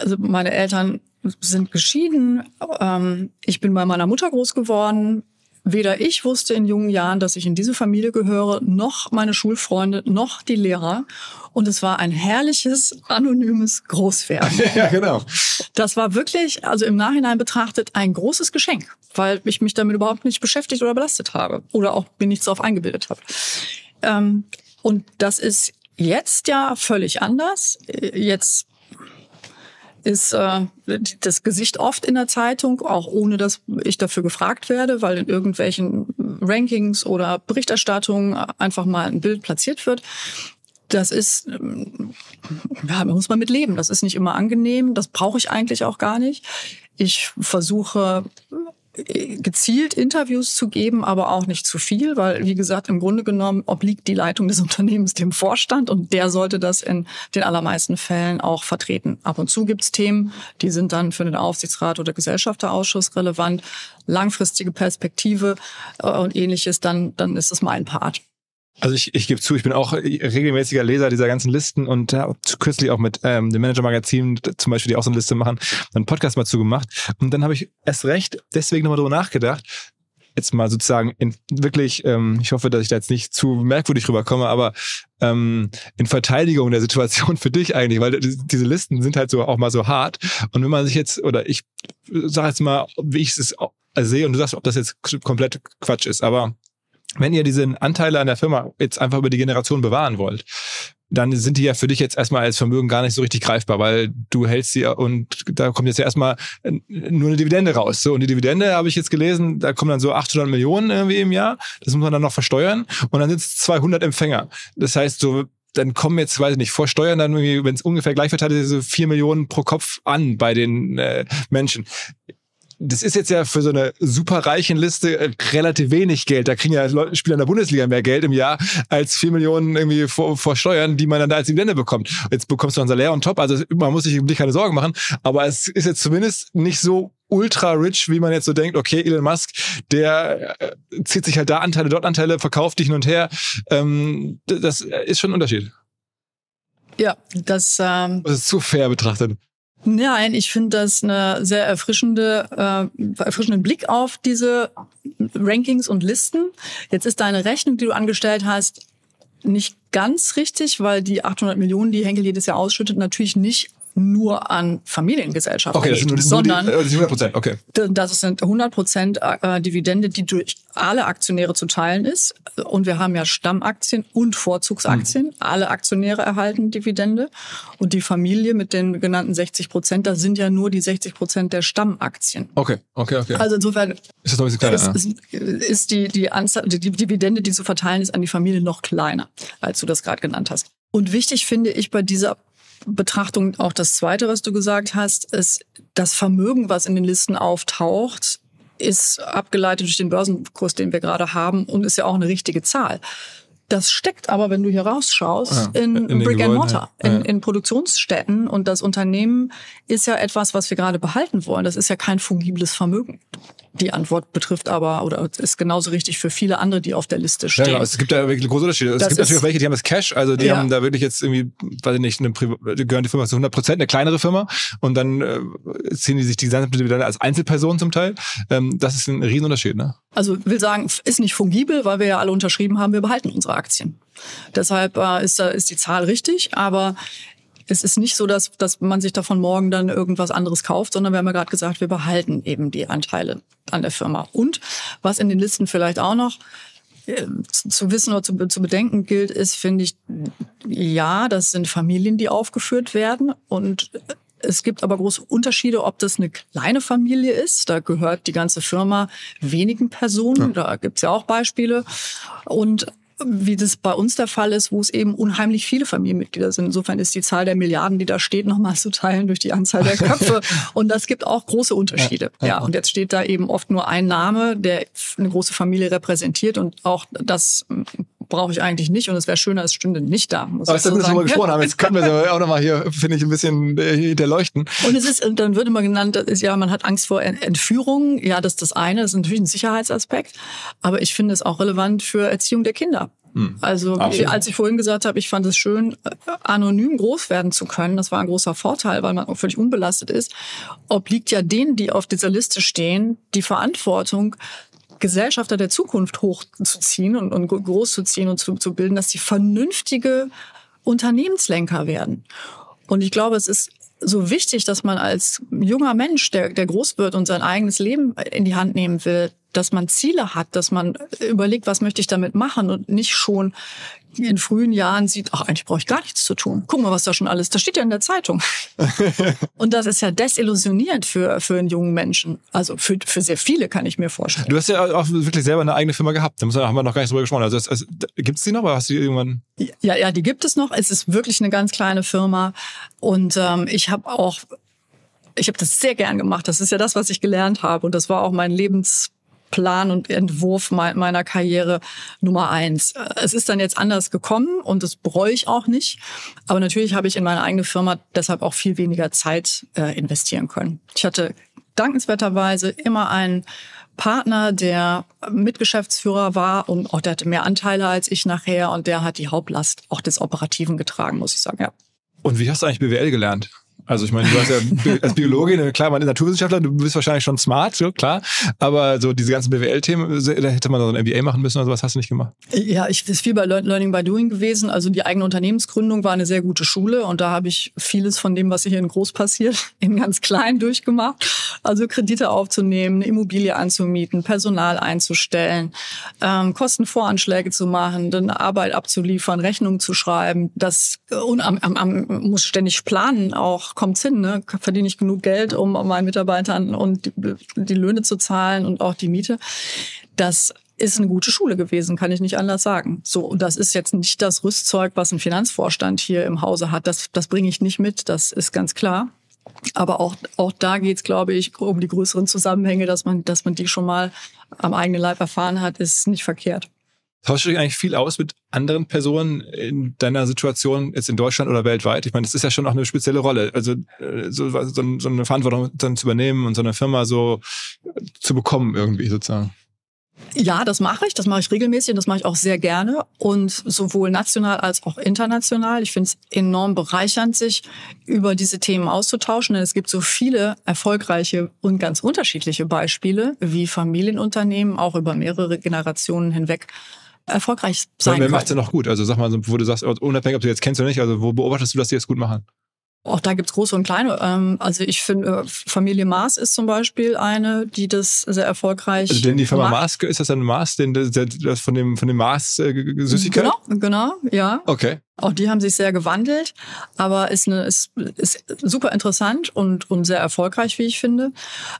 also meine Eltern sind geschieden. Ähm, ich bin bei meiner Mutter groß geworden. Weder ich wusste in jungen Jahren, dass ich in diese Familie gehöre, noch meine Schulfreunde, noch die Lehrer. Und es war ein herrliches, anonymes Großwerden. ja, genau. Das war wirklich, also im Nachhinein betrachtet, ein großes Geschenk, weil ich mich damit überhaupt nicht beschäftigt oder belastet habe oder auch mir nichts darauf eingebildet habe. Ähm, und das ist jetzt ja völlig anders. Jetzt ist äh, das Gesicht oft in der Zeitung, auch ohne dass ich dafür gefragt werde, weil in irgendwelchen Rankings oder Berichterstattungen einfach mal ein Bild platziert wird. Das ist, ähm, ja, muss man mit leben. Das ist nicht immer angenehm. Das brauche ich eigentlich auch gar nicht. Ich versuche gezielt Interviews zu geben, aber auch nicht zu viel, weil, wie gesagt, im Grunde genommen obliegt die Leitung des Unternehmens dem Vorstand und der sollte das in den allermeisten Fällen auch vertreten. Ab und zu gibt's Themen, die sind dann für den Aufsichtsrat oder Gesellschafterausschuss relevant. Langfristige Perspektive äh, und ähnliches, dann, dann ist es mein Part. Also ich, ich gebe zu, ich bin auch regelmäßiger Leser dieser ganzen Listen und ja, kürzlich auch mit ähm, dem Manager-Magazin zum Beispiel, die auch so eine Liste machen, einen Podcast mal zugemacht. Und dann habe ich erst recht deswegen nochmal drüber nachgedacht, jetzt mal sozusagen in wirklich, ähm, ich hoffe, dass ich da jetzt nicht zu merkwürdig rüberkomme, aber ähm, in Verteidigung der Situation für dich eigentlich, weil diese Listen sind halt so auch mal so hart. Und wenn man sich jetzt, oder ich sage jetzt mal, wie ich es sehe, und du sagst, ob das jetzt komplett Quatsch ist, aber wenn ihr diese Anteile an der Firma jetzt einfach über die Generation bewahren wollt, dann sind die ja für dich jetzt erstmal als Vermögen gar nicht so richtig greifbar, weil du hältst sie und da kommt jetzt ja erstmal nur eine Dividende raus. So, und die Dividende habe ich jetzt gelesen, da kommen dann so 800 Millionen irgendwie im Jahr. Das muss man dann noch versteuern und dann sind es 200 Empfänger. Das heißt, so dann kommen jetzt, weiß ich nicht, vor Steuern dann irgendwie, wenn es ungefähr gleich verteilt ist, so vier Millionen pro Kopf an bei den äh, Menschen das ist jetzt ja für so eine superreichen Liste äh, relativ wenig Geld. Da kriegen ja Leute, Spieler in der Bundesliga mehr Geld im Jahr als vier Millionen irgendwie vor, vor Steuern, die man dann da als Dividende bekommt. Jetzt bekommst du ein Salär und top. Also man muss sich um dich keine Sorgen machen. Aber es ist jetzt zumindest nicht so ultra rich, wie man jetzt so denkt, okay, Elon Musk, der äh, zieht sich halt da Anteile, dort Anteile, verkauft die hin und her. Ähm, das ist schon ein Unterschied. Ja, das, ähm, das ist zu fair betrachtet. Nein, ich finde das eine sehr erfrischende, äh, erfrischenden Blick auf diese Rankings und Listen. Jetzt ist deine Rechnung, die du angestellt hast, nicht ganz richtig, weil die 800 Millionen, die Henkel jedes Jahr ausschüttet, natürlich nicht nur an Familiengesellschaften okay, das sind nur, sondern nur die, 100 Prozent. Okay. Das sind 100 Prozent äh, Dividende, die durch alle Aktionäre zu teilen ist. Und wir haben ja Stammaktien und Vorzugsaktien. Mhm. Alle Aktionäre erhalten Dividende. Und die Familie mit den genannten 60 Prozent, da sind ja nur die 60 Prozent der Stammaktien. Okay, okay, okay. Also insofern ist, das noch ein bisschen kleiner, ist, ist, ist die, die, Anzahl, die Dividende, die zu verteilen ist, an die Familie noch kleiner, als du das gerade genannt hast. Und wichtig finde ich bei dieser Betrachtung auch das Zweite, was du gesagt hast, ist das Vermögen, was in den Listen auftaucht, ist abgeleitet durch den Börsenkurs, den wir gerade haben und ist ja auch eine richtige Zahl. Das steckt aber, wenn du hier rausschaust, ja, in, in Brick and Mortar, ja. in, in Produktionsstätten. Und das Unternehmen ist ja etwas, was wir gerade behalten wollen. Das ist ja kein fungibles Vermögen. Die Antwort betrifft aber oder ist genauso richtig für viele andere, die auf der Liste stehen. Ja, genau. Es gibt da wirklich große Unterschiede. Es das gibt natürlich auch welche, die haben das Cash, also die ja. haben da wirklich jetzt irgendwie, weiß ich nicht, eine, gehören die Firma zu 100 Prozent, eine kleinere Firma und dann äh, ziehen die sich die gesamte Dividende als Einzelperson zum Teil. Ähm, das ist ein Riesenunterschied, ne? Also will sagen, ist nicht fungibel, weil wir ja alle unterschrieben haben, wir behalten unsere Aktien. Deshalb äh, ist, da ist die Zahl richtig, aber es ist nicht so, dass, dass man sich davon morgen dann irgendwas anderes kauft, sondern wir haben ja gerade gesagt, wir behalten eben die Anteile an der Firma. Und was in den Listen vielleicht auch noch äh, zu wissen oder zu, zu bedenken gilt, ist, finde ich, ja, das sind Familien, die aufgeführt werden und es gibt aber große Unterschiede, ob das eine kleine Familie ist. Da gehört die ganze Firma wenigen Personen. Ja. Da gibt's ja auch Beispiele. Und wie das bei uns der Fall ist, wo es eben unheimlich viele Familienmitglieder sind. Insofern ist die Zahl der Milliarden, die da steht, nochmal zu teilen durch die Anzahl der Köpfe. Und das gibt auch große Unterschiede. Ja, ja, und jetzt steht da eben oft nur ein Name, der eine große Familie repräsentiert. Und auch das brauche ich eigentlich nicht. Und es wäre schöner, es stünde nicht da. Muss Aber jetzt, so wir darüber gesprochen haben, jetzt können wir auch nochmal hier, finde ich, ein bisschen äh, hinterleuchten. Und es ist, dann wird immer genannt, ist, ja, man hat Angst vor Entführung. Ja, das ist das eine. Das ist natürlich ein Sicherheitsaspekt. Aber ich finde es auch relevant für Erziehung der Kinder. Hm. Also Absolut. als ich vorhin gesagt habe, ich fand es schön, anonym groß werden zu können. Das war ein großer Vorteil, weil man auch völlig unbelastet ist. Obliegt ja denen, die auf dieser Liste stehen, die Verantwortung, Gesellschafter der Zukunft hochzuziehen und, und großzuziehen und zu, zu bilden, dass sie vernünftige Unternehmenslenker werden. Und ich glaube, es ist so wichtig, dass man als junger Mensch, der, der groß wird und sein eigenes Leben in die Hand nehmen will, dass man Ziele hat, dass man überlegt, was möchte ich damit machen und nicht schon in frühen Jahren sieht, ach, eigentlich brauche ich gar nichts zu tun. Guck mal, was da schon alles, das steht ja in der Zeitung. und das ist ja desillusionierend für, für einen jungen Menschen. Also für, für sehr viele kann ich mir vorstellen. Du hast ja auch wirklich selber eine eigene Firma gehabt. Da haben wir noch gar nicht drüber gesprochen. Also, es, gibt es die noch oder hast du die irgendwann? Ja, ja, die gibt es noch. Es ist wirklich eine ganz kleine Firma. Und ähm, ich habe auch ich habe das sehr gern gemacht. Das ist ja das, was ich gelernt habe. Und das war auch mein Lebens Plan und Entwurf meiner Karriere Nummer eins. Es ist dann jetzt anders gekommen und das bereue ich auch nicht. Aber natürlich habe ich in meine eigene Firma deshalb auch viel weniger Zeit äh, investieren können. Ich hatte dankenswerterweise immer einen Partner, der Mitgeschäftsführer war und auch der hatte mehr Anteile als ich nachher und der hat die Hauptlast auch des Operativen getragen, muss ich sagen, ja. Und wie hast du eigentlich BWL gelernt? Also ich meine, du hast ja als Biologin, klar, man ist Naturwissenschaftler, du bist wahrscheinlich schon smart, so klar. Aber so diese ganzen BWL-Themen, da hätte man so ein MBA machen müssen oder sowas, hast du nicht gemacht? Ja, ich ist viel bei Learning by Doing gewesen. Also die eigene Unternehmensgründung war eine sehr gute Schule und da habe ich vieles von dem, was hier in groß passiert, in ganz klein durchgemacht. Also Kredite aufzunehmen, eine Immobilie anzumieten, Personal einzustellen, ähm, Kostenvoranschläge zu machen, dann Arbeit abzuliefern, Rechnungen zu schreiben. Das und am, am, am, muss ständig planen auch kommt's hin, ne? Verdiene ich genug Geld, um meinen Mitarbeitern und die, die Löhne zu zahlen und auch die Miete. Das ist eine gute Schule gewesen, kann ich nicht anders sagen. So, und das ist jetzt nicht das Rüstzeug, was ein Finanzvorstand hier im Hause hat. Das, das bringe ich nicht mit, das ist ganz klar. Aber auch, auch da geht's, glaube ich, um die größeren Zusammenhänge, dass man, dass man die schon mal am eigenen Leib erfahren hat, ist nicht verkehrt. Tauschst du dich eigentlich viel aus mit anderen Personen in deiner Situation jetzt in Deutschland oder weltweit? Ich meine, das ist ja schon auch eine spezielle Rolle. Also äh, so, so, so eine Verantwortung dann zu übernehmen und so eine Firma so zu bekommen irgendwie sozusagen. Ja, das mache ich. Das mache ich regelmäßig und das mache ich auch sehr gerne. Und sowohl national als auch international. Ich finde es enorm bereichernd, sich über diese Themen auszutauschen. Denn es gibt so viele erfolgreiche und ganz unterschiedliche Beispiele, wie Familienunternehmen auch über mehrere Generationen hinweg erfolgreich sein Wer macht es noch gut? Also sag mal, wo du sagst, unabhängig, ob du jetzt kennst oder nicht, also wo beobachtest du, dass die das gut machen? Auch da gibt's große und kleine. Ähm, also ich finde, Familie Maas ist zum Beispiel eine, die das sehr erfolgreich Also denn die Firma Maas, ist das dann Maas, den, das, das von dem, von dem Maas äh, Süßigkeit? Genau, genau, ja. Okay. Auch die haben sich sehr gewandelt, aber ist, eine, ist, ist super interessant und, und sehr erfolgreich, wie ich finde.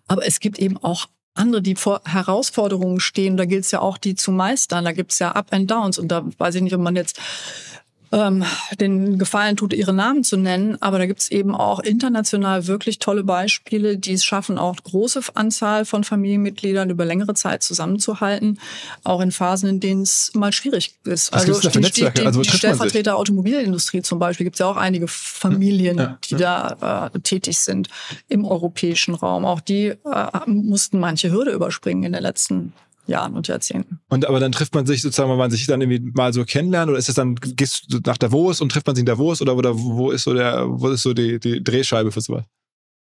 Aber es gibt eben auch andere, die vor Herausforderungen stehen. Da gilt es ja auch, die zu meistern. Da gibt's ja Up and Downs. Und da weiß ich nicht, ob man jetzt ähm, den Gefallen tut, ihre Namen zu nennen. Aber da gibt's eben auch international wirklich tolle Beispiele, die es schaffen, auch große Anzahl von Familienmitgliedern über längere Zeit zusammenzuhalten, auch in Phasen, in denen es mal schwierig ist. Was also die, die, die, also die Stellvertreter Automobilindustrie zum Beispiel gibt's ja auch einige Familien, ja, die da äh, tätig sind im europäischen Raum. Auch die äh, mussten manche Hürde überspringen in den letzten Jahren und Jahrzehnten. Und aber dann trifft man sich sozusagen, wenn man sich dann irgendwie mal so kennenlernt oder ist es dann, gehst du nach Davos und trifft man sich in Davos oder, oder wo ist so der, wo ist so die, die Drehscheibe für sowas?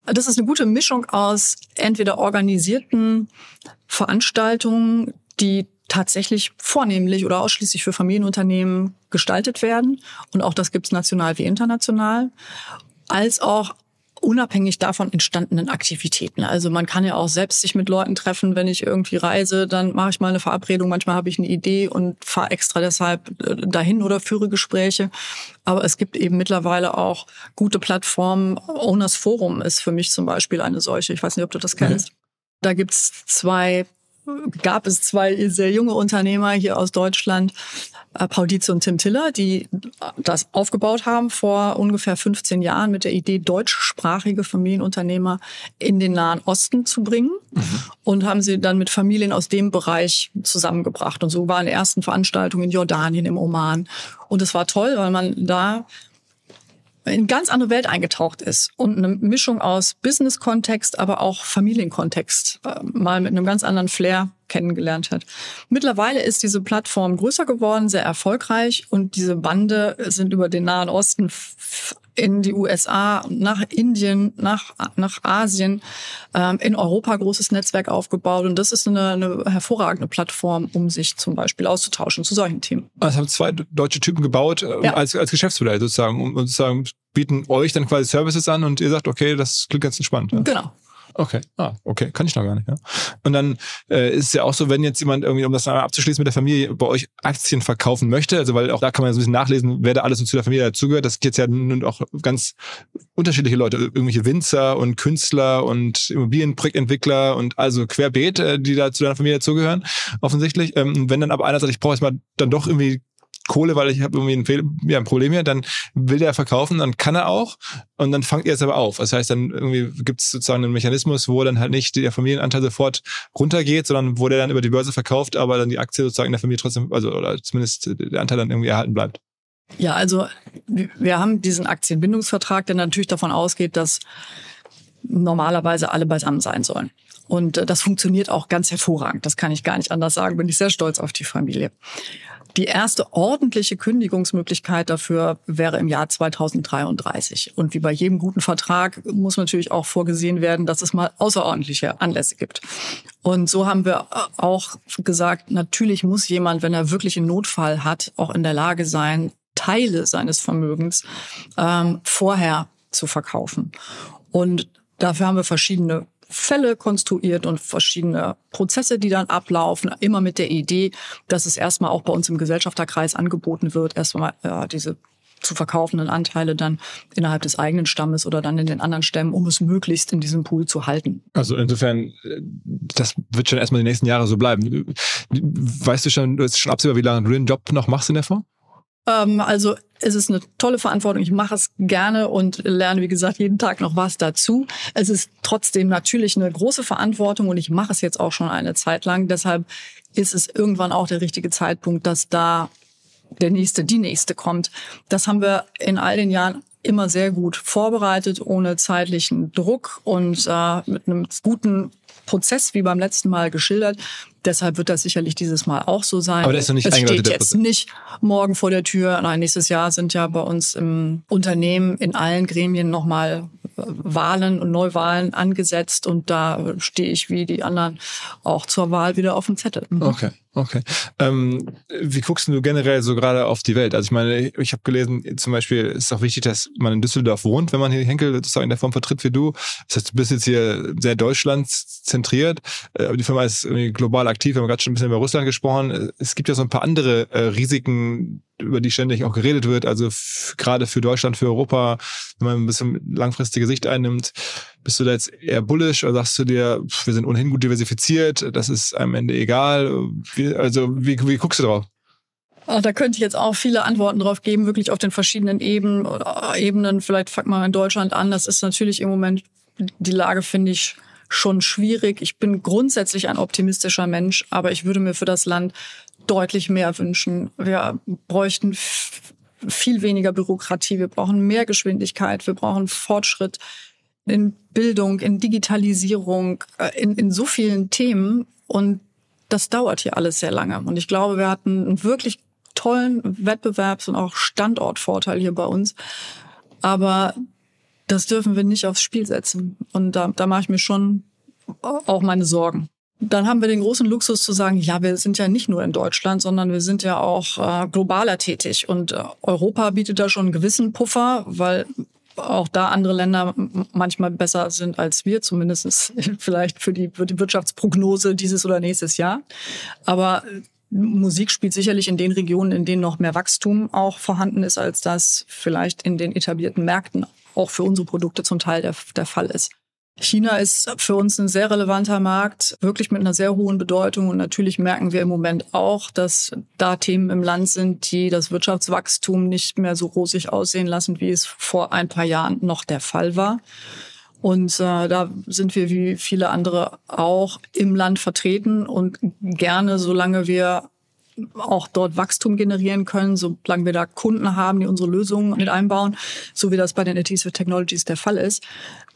Das ist eine gute Mischung aus entweder organisierten Veranstaltungen, die tatsächlich vornehmlich oder ausschließlich für Familienunternehmen gestaltet werden. Und auch das gibt's national wie international. Als auch unabhängig davon entstandenen Aktivitäten. Also man kann ja auch selbst sich mit Leuten treffen, wenn ich irgendwie reise, dann mache ich mal eine Verabredung, manchmal habe ich eine Idee und fahre extra deshalb äh, dahin oder führe Gespräche. Aber es gibt eben mittlerweile auch gute Plattformen. Owners Forum ist für mich zum Beispiel eine solche. Ich weiß nicht, ob du das kennst. Mhm. Da gibt's zwei gab es zwei sehr junge Unternehmer hier aus Deutschland, Paul Dietze und Tim Tiller, die das aufgebaut haben vor ungefähr 15 Jahren mit der Idee, deutschsprachige Familienunternehmer in den Nahen Osten zu bringen mhm. und haben sie dann mit Familien aus dem Bereich zusammengebracht. Und so waren die ersten Veranstaltungen in Jordanien, im Oman. Und es war toll, weil man da in ganz andere Welt eingetaucht ist und eine Mischung aus Business-Kontext, aber auch Familienkontext äh, mal mit einem ganz anderen Flair kennengelernt hat. Mittlerweile ist diese Plattform größer geworden, sehr erfolgreich und diese Bande sind über den Nahen Osten in die USA, nach Indien, nach, nach Asien, ähm, in Europa großes Netzwerk aufgebaut. Und das ist eine, eine hervorragende Plattform, um sich zum Beispiel auszutauschen zu solchen Themen. Das haben zwei deutsche Typen gebaut äh, ja. als, als Geschäftsmodell sozusagen, um sozusagen bieten euch dann quasi Services an und ihr sagt, okay, das klingt ganz entspannt. Ja? Genau. Okay, ah, okay, kann ich noch gar nicht. Ja. Und dann äh, ist es ja auch so, wenn jetzt jemand irgendwie, um das einmal abzuschließen mit der Familie, bei euch Aktien verkaufen möchte, also weil auch da kann man so ein bisschen nachlesen, wer da alles so zu der Familie dazugehört. Das geht ja nun auch ganz unterschiedliche Leute, irgendwelche Winzer und Künstler und Immobilienprojektentwickler und also querbeet, äh, die da zu deiner Familie dazugehören, offensichtlich. Ähm, wenn dann aber einer sagt, ich brauche jetzt mal dann doch irgendwie Kohle, weil ich habe irgendwie ein, Fehl, ja, ein Problem hier, dann will der verkaufen, dann kann er auch und dann fangt ihr es aber auf. Das heißt, dann irgendwie gibt es sozusagen einen Mechanismus, wo dann halt nicht der Familienanteil sofort runtergeht, sondern wo der dann über die Börse verkauft, aber dann die Aktie sozusagen in der Familie trotzdem, also oder zumindest der Anteil dann irgendwie erhalten bleibt. Ja, also wir haben diesen Aktienbindungsvertrag, der natürlich davon ausgeht, dass normalerweise alle beisammen sein sollen. Und äh, das funktioniert auch ganz hervorragend. Das kann ich gar nicht anders sagen. Bin ich sehr stolz auf die Familie. Die erste ordentliche Kündigungsmöglichkeit dafür wäre im Jahr 2033. Und wie bei jedem guten Vertrag muss natürlich auch vorgesehen werden, dass es mal außerordentliche Anlässe gibt. Und so haben wir auch gesagt, natürlich muss jemand, wenn er wirklich einen Notfall hat, auch in der Lage sein, Teile seines Vermögens ähm, vorher zu verkaufen. Und dafür haben wir verschiedene Fälle konstruiert und verschiedene Prozesse, die dann ablaufen, immer mit der Idee, dass es erstmal auch bei uns im Gesellschafterkreis angeboten wird, erstmal äh, diese zu verkaufenden Anteile dann innerhalb des eigenen Stammes oder dann in den anderen Stämmen, um es möglichst in diesem Pool zu halten. Also insofern, das wird schon erstmal die nächsten Jahre so bleiben. Weißt du schon, du hast schon absehbar, wie lange du den Job noch machst in der Form? Ähm, also es ist eine tolle Verantwortung. Ich mache es gerne und lerne, wie gesagt, jeden Tag noch was dazu. Es ist trotzdem natürlich eine große Verantwortung und ich mache es jetzt auch schon eine Zeit lang. Deshalb ist es irgendwann auch der richtige Zeitpunkt, dass da der nächste, die nächste kommt. Das haben wir in all den Jahren immer sehr gut vorbereitet, ohne zeitlichen Druck und äh, mit einem guten Prozess wie beim letzten Mal geschildert. Deshalb wird das sicherlich dieses Mal auch so sein. Aber das ist noch nicht es steht jetzt nicht morgen vor der Tür. Nein, nächstes Jahr sind ja bei uns im Unternehmen in allen Gremien nochmal Wahlen und Neuwahlen angesetzt und da stehe ich wie die anderen auch zur Wahl wieder auf dem Zettel. Mhm. Okay, okay. Ähm, wie guckst du generell so gerade auf die Welt? Also ich meine, ich habe gelesen, zum Beispiel ist auch wichtig, dass man in Düsseldorf wohnt, wenn man hier Henkel sozusagen in der Form vertritt wie du. Das heißt, du bist jetzt hier sehr deutschlandszentriert, äh, aber die Firma ist global aktiv. Wir haben gerade schon ein bisschen über Russland gesprochen. Es gibt ja so ein paar andere äh, Risiken, über die ständig auch geredet wird. Also gerade für Deutschland, für Europa, wenn man ein bisschen langfristige Sicht einnimmt, bist du da jetzt eher bullish oder sagst du dir, wir sind ohnehin gut diversifiziert, das ist am Ende egal? Wie, also wie, wie guckst du drauf? Oh, da könnte ich jetzt auch viele Antworten drauf geben, wirklich auf den verschiedenen Ebenen. Ebenen. Vielleicht fangt mal in Deutschland an. Das ist natürlich im Moment die Lage, finde ich, schon schwierig. Ich bin grundsätzlich ein optimistischer Mensch, aber ich würde mir für das Land deutlich mehr wünschen. Wir bräuchten viel weniger Bürokratie, wir brauchen mehr Geschwindigkeit, wir brauchen Fortschritt in Bildung, in Digitalisierung, äh, in, in so vielen Themen. Und das dauert hier alles sehr lange. Und ich glaube, wir hatten einen wirklich tollen Wettbewerbs- und auch Standortvorteil hier bei uns. Aber das dürfen wir nicht aufs Spiel setzen. Und da, da mache ich mir schon auch meine Sorgen. Dann haben wir den großen Luxus zu sagen, ja, wir sind ja nicht nur in Deutschland, sondern wir sind ja auch äh, globaler tätig. Und äh, Europa bietet da schon einen gewissen Puffer, weil auch da andere Länder manchmal besser sind als wir, zumindest vielleicht für die, für die Wirtschaftsprognose dieses oder nächstes Jahr. Aber Musik spielt sicherlich in den Regionen, in denen noch mehr Wachstum auch vorhanden ist, als das vielleicht in den etablierten Märkten auch für unsere Produkte zum Teil der, der Fall ist. China ist für uns ein sehr relevanter Markt, wirklich mit einer sehr hohen Bedeutung. Und natürlich merken wir im Moment auch, dass da Themen im Land sind, die das Wirtschaftswachstum nicht mehr so rosig aussehen lassen, wie es vor ein paar Jahren noch der Fall war. Und äh, da sind wir wie viele andere auch im Land vertreten und gerne, solange wir auch dort Wachstum generieren können, solange wir da Kunden haben, die unsere Lösungen mit einbauen, so wie das bei den Adhesive Technologies der Fall ist,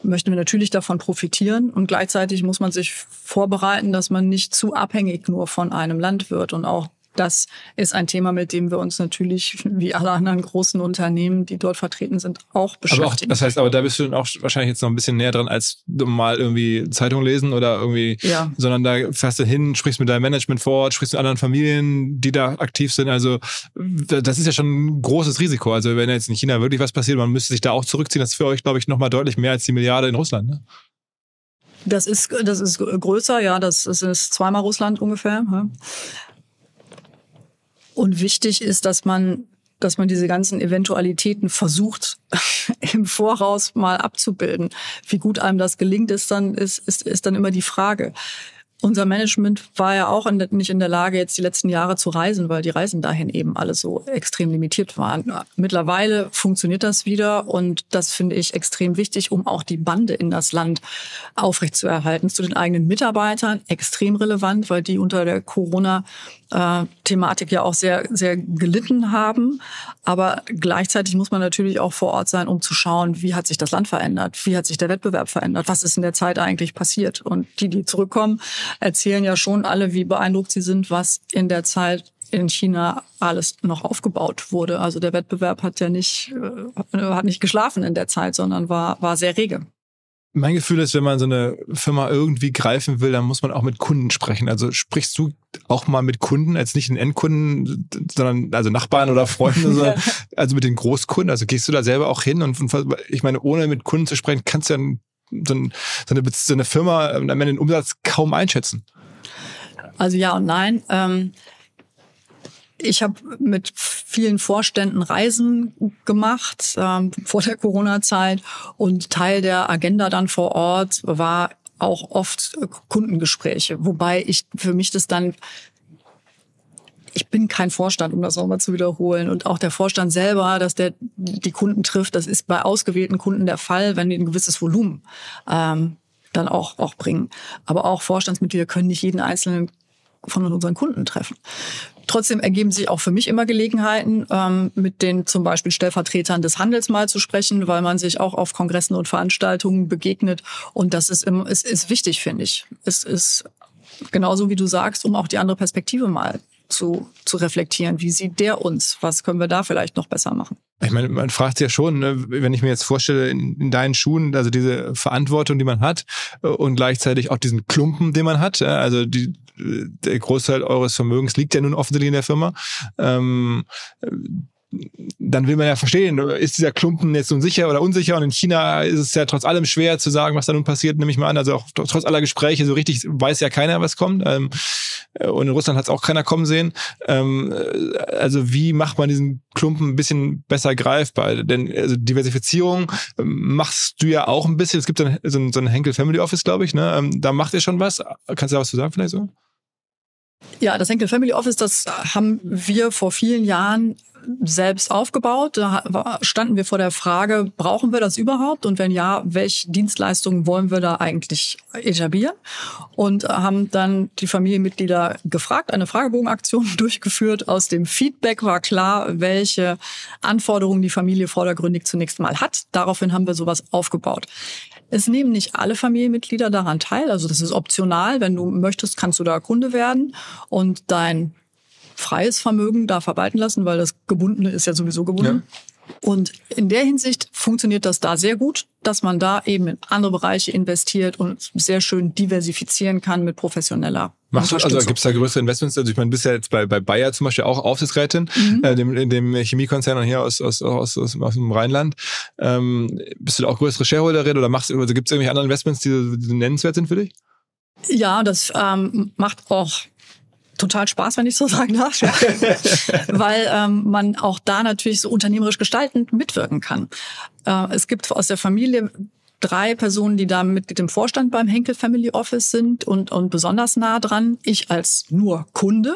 möchten wir natürlich davon profitieren. Und gleichzeitig muss man sich vorbereiten, dass man nicht zu abhängig nur von einem Land wird und auch das ist ein Thema, mit dem wir uns natürlich, wie alle anderen großen Unternehmen, die dort vertreten sind, auch beschäftigen. Aber auch, das heißt, aber da bist du dann auch wahrscheinlich jetzt noch ein bisschen näher dran, als mal irgendwie Zeitung lesen oder irgendwie, ja. sondern da fährst du hin, sprichst mit deinem Management vor Ort, sprichst mit anderen Familien, die da aktiv sind. Also das ist ja schon ein großes Risiko. Also wenn jetzt in China wirklich was passiert, man müsste sich da auch zurückziehen. Das ist für euch, glaube ich, nochmal deutlich mehr als die Milliarde in Russland. Ne? Das ist, das ist größer, ja, das ist zweimal Russland ungefähr. Und wichtig ist, dass man, dass man diese ganzen Eventualitäten versucht, im Voraus mal abzubilden. Wie gut einem das gelingt, ist dann, ist, ist, ist dann immer die Frage. Unser Management war ja auch nicht in der Lage, jetzt die letzten Jahre zu reisen, weil die Reisen dahin eben alle so extrem limitiert waren. Mittlerweile funktioniert das wieder und das finde ich extrem wichtig, um auch die Bande in das Land aufrechtzuerhalten. Zu den eigenen Mitarbeitern extrem relevant, weil die unter der Corona äh, Thematik ja auch sehr, sehr gelitten haben. Aber gleichzeitig muss man natürlich auch vor Ort sein, um zu schauen, wie hat sich das Land verändert? Wie hat sich der Wettbewerb verändert? Was ist in der Zeit eigentlich passiert? Und die, die zurückkommen, erzählen ja schon alle, wie beeindruckt sie sind, was in der Zeit in China alles noch aufgebaut wurde. Also der Wettbewerb hat ja nicht, äh, hat nicht geschlafen in der Zeit, sondern war, war sehr rege. Mein Gefühl ist, wenn man so eine Firma irgendwie greifen will, dann muss man auch mit Kunden sprechen. Also sprichst du auch mal mit Kunden, als nicht den Endkunden, sondern also Nachbarn oder Freunde, ja. also mit den Großkunden. Also gehst du da selber auch hin und, und ich meine, ohne mit Kunden zu sprechen, kannst du ja so, ein, so, eine, so eine Firma am Ende den Umsatz kaum einschätzen. Also ja und nein. Ähm ich habe mit vielen Vorständen Reisen gemacht ähm, vor der Corona-Zeit und Teil der Agenda dann vor Ort war auch oft Kundengespräche, wobei ich für mich das dann ich bin kein Vorstand, um das nochmal zu wiederholen. Und auch der Vorstand selber, dass der die Kunden trifft, das ist bei ausgewählten Kunden der Fall, wenn die ein gewisses Volumen ähm, dann auch, auch bringen. Aber auch Vorstandsmitglieder können nicht jeden einzelnen von unseren Kunden treffen. Trotzdem ergeben sich auch für mich immer Gelegenheiten, ähm, mit den zum Beispiel Stellvertretern des Handels mal zu sprechen, weil man sich auch auf Kongressen und Veranstaltungen begegnet. Und das ist, im, ist, ist wichtig, finde ich. Es ist genauso wie du sagst, um auch die andere Perspektive mal zu, zu reflektieren. Wie sieht der uns? Was können wir da vielleicht noch besser machen? Ich meine, man fragt sich ja schon, ne, wenn ich mir jetzt vorstelle, in, in, deinen Schuhen, also diese Verantwortung, die man hat äh, und gleichzeitig auch diesen Klumpen, den man hat, also die, der Großteil eures Vermögens liegt ja nun offensichtlich in der Firma. Ähm, dann will man ja verstehen, ist dieser Klumpen jetzt nun sicher oder unsicher? Und in China ist es ja trotz allem schwer zu sagen, was da nun passiert, nehme ich mal an. Also auch trotz aller Gespräche, so richtig weiß ja keiner, was kommt. Ähm, und in Russland hat es auch keiner kommen sehen. Ähm, also wie macht man diesen Klumpen ein bisschen besser greifbar? Denn also Diversifizierung ähm, machst du ja auch ein bisschen. Es gibt so ein, so ein Henkel Family Office, glaube ich. Ne? Da macht ihr schon was. Kannst du da was zu sagen vielleicht so? Ja, das Henkel Family Office, das haben wir vor vielen Jahren selbst aufgebaut. Da standen wir vor der Frage, brauchen wir das überhaupt? Und wenn ja, welche Dienstleistungen wollen wir da eigentlich etablieren? Und haben dann die Familienmitglieder gefragt, eine Fragebogenaktion durchgeführt. Aus dem Feedback war klar, welche Anforderungen die Familie vordergründig zunächst mal hat. Daraufhin haben wir sowas aufgebaut. Es nehmen nicht alle Familienmitglieder daran teil. Also das ist optional. Wenn du möchtest, kannst du da Kunde werden und dein freies Vermögen da verwalten lassen, weil das Gebundene ist ja sowieso gebunden. Ja. Und in der Hinsicht funktioniert das da sehr gut, dass man da eben in andere Bereiche investiert und sehr schön diversifizieren kann mit professioneller Machst du, also gibt es da größere Investments? Also ich meine, du bist ja jetzt bei, bei Bayer zum Beispiel auch Aufsichtsrätin, mhm. äh, dem, in dem Chemiekonzern hier aus, aus, aus, aus, aus dem Rheinland. Ähm, bist du da auch größere Shareholderin oder machst also gibt es irgendwelche anderen Investments, die, die nennenswert sind für dich? Ja, das ähm, macht auch total Spaß, wenn ich so sagen darf, ja. weil ähm, man auch da natürlich so unternehmerisch gestaltend mitwirken kann. Äh, es gibt aus der Familie drei Personen, die da mit dem Vorstand beim Henkel Family Office sind und, und besonders nah dran. Ich als nur Kunde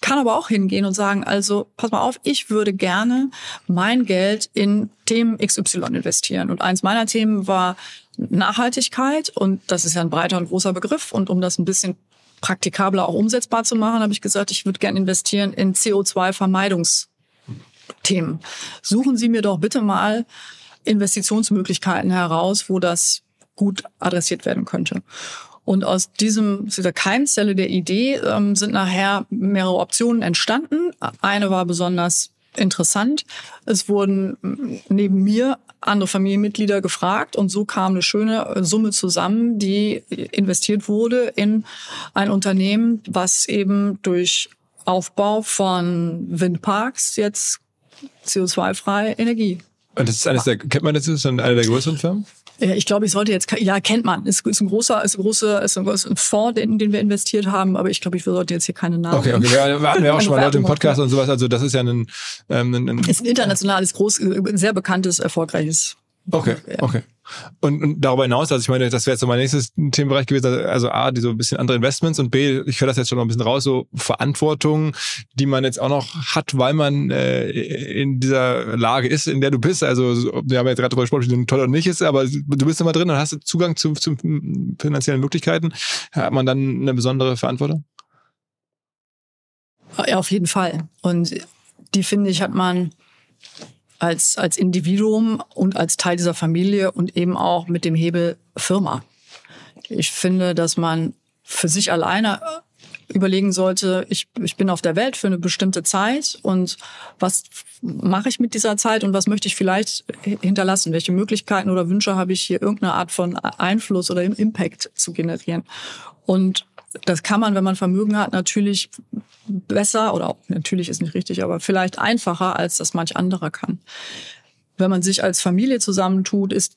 kann aber auch hingehen und sagen, also pass mal auf, ich würde gerne mein Geld in Themen XY investieren. Und eins meiner Themen war Nachhaltigkeit und das ist ja ein breiter und großer Begriff. Und um das ein bisschen praktikabler auch umsetzbar zu machen, habe ich gesagt, ich würde gerne investieren in CO2-Vermeidungsthemen. Suchen Sie mir doch bitte mal Investitionsmöglichkeiten heraus, wo das gut adressiert werden könnte. Und aus diesem, dieser Keimzelle der Idee ähm, sind nachher mehrere Optionen entstanden. Eine war besonders interessant. Es wurden neben mir andere Familienmitglieder gefragt und so kam eine schöne äh, Summe zusammen, die investiert wurde in ein Unternehmen, was eben durch Aufbau von Windparks jetzt CO2-freie Energie. Und das ist eines der, kennt man das, ist eine der größeren Firmen? Ja, ich glaube, ich sollte jetzt, ja, kennt man. Ist, ist ein großer, ist ein großer, ist ein, ist ein Fonds, in den wir investiert haben, aber ich glaube, ich sollte jetzt hier keine Namen. Okay, okay. Wir, hatten ja auch schon mal Leute im Podcast und sowas. Also, das ist ja ein, ähm, ein, ein ist ein internationales, groß, sehr bekanntes, erfolgreiches Okay, okay. Und, und darüber hinaus, also ich meine, das wäre jetzt so mein nächstes Themenbereich gewesen, also A, die so ein bisschen andere Investments und B, ich höre das jetzt schon noch ein bisschen raus, so Verantwortung, die man jetzt auch noch hat, weil man äh, in dieser Lage ist, in der du bist. Also wir haben jetzt gerade darüber gesprochen, es toll oder nicht ist, aber du bist immer drin und hast Zugang zu, zu finanziellen Möglichkeiten. Hat man dann eine besondere Verantwortung? Ja, auf jeden Fall. Und die, finde ich, hat man als, als Individuum und als Teil dieser Familie und eben auch mit dem Hebel Firma. Ich finde, dass man für sich alleine überlegen sollte, ich, ich bin auf der Welt für eine bestimmte Zeit und was mache ich mit dieser Zeit und was möchte ich vielleicht hinterlassen? Welche Möglichkeiten oder Wünsche habe ich hier irgendeine Art von Einfluss oder Impact zu generieren? Und das kann man, wenn man Vermögen hat, natürlich besser oder natürlich ist nicht richtig, aber vielleicht einfacher, als das manch anderer kann. Wenn man sich als Familie zusammentut, ist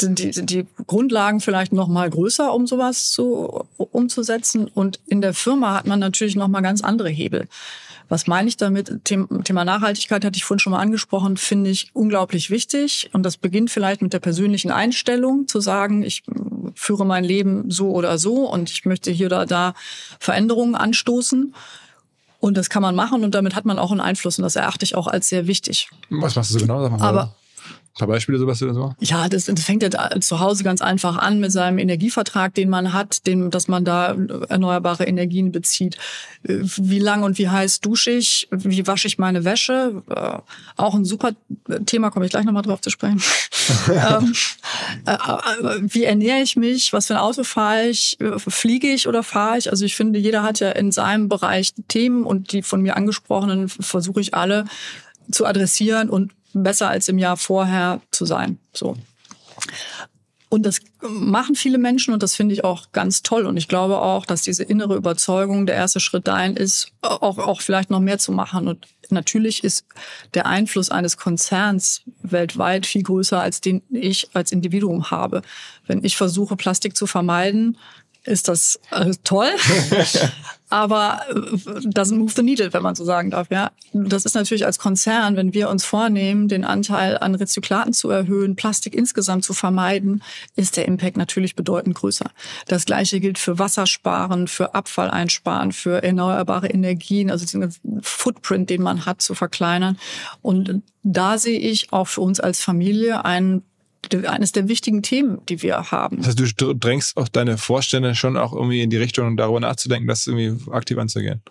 sind die, sind die Grundlagen vielleicht noch mal größer, um sowas zu umzusetzen. Und in der Firma hat man natürlich noch mal ganz andere Hebel. Was meine ich damit? Thema Nachhaltigkeit hatte ich vorhin schon mal angesprochen, finde ich unglaublich wichtig. Und das beginnt vielleicht mit der persönlichen Einstellung, zu sagen, ich führe mein Leben so oder so und ich möchte hier oder da Veränderungen anstoßen. Und das kann man machen und damit hat man auch einen Einfluss und das erachte ich auch als sehr wichtig. Was machst du so genau? Aber ein paar Beispiele, du so? Ja, das, das fängt ja zu Hause ganz einfach an mit seinem Energievertrag, den man hat, den, dass man da erneuerbare Energien bezieht. Wie lang und wie heiß dusche ich? Wie wasche ich meine Wäsche? Äh, auch ein super Thema, komme ich gleich nochmal drauf zu sprechen. ähm, äh, äh, wie ernähre ich mich? Was für ein Auto fahre ich? Fliege ich oder fahre ich? Also ich finde, jeder hat ja in seinem Bereich Themen und die von mir angesprochenen versuche ich alle zu adressieren und besser als im Jahr vorher zu sein. So. Und das machen viele Menschen und das finde ich auch ganz toll. Und ich glaube auch, dass diese innere Überzeugung der erste Schritt dahin ist, auch, auch vielleicht noch mehr zu machen. Und natürlich ist der Einfluss eines Konzerns weltweit viel größer, als den ich als Individuum habe. Wenn ich versuche, Plastik zu vermeiden, ist das äh, toll. Aber äh, doesn't move the needle, wenn man so sagen darf. Ja, das ist natürlich als Konzern, wenn wir uns vornehmen, den Anteil an Rezyklaten zu erhöhen, Plastik insgesamt zu vermeiden, ist der Impact natürlich bedeutend größer. Das Gleiche gilt für Wassersparen, für Abfall einsparen, für erneuerbare Energien, also den Footprint, den man hat, zu verkleinern. Und da sehe ich auch für uns als Familie einen eines der wichtigen Themen, die wir haben. Das heißt, du drängst auch deine Vorstände schon auch irgendwie in die Richtung, darüber nachzudenken, das irgendwie aktiv anzugehen.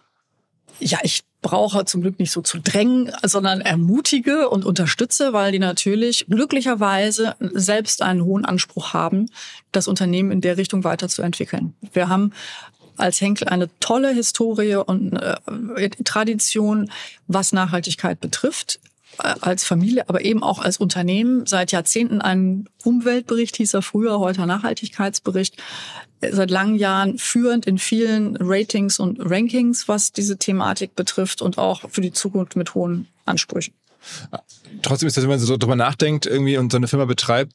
Ja, ich brauche zum Glück nicht so zu drängen, sondern ermutige und unterstütze, weil die natürlich glücklicherweise selbst einen hohen Anspruch haben, das Unternehmen in der Richtung weiterzuentwickeln. Wir haben als Henkel eine tolle Historie und äh, Tradition, was Nachhaltigkeit betrifft als Familie, aber eben auch als Unternehmen seit Jahrzehnten einen Umweltbericht, hieß er früher, heute Nachhaltigkeitsbericht, seit langen Jahren führend in vielen Ratings und Rankings, was diese Thematik betrifft und auch für die Zukunft mit hohen Ansprüchen. Trotzdem ist das, wenn man so drüber nachdenkt irgendwie und so eine Firma betreibt,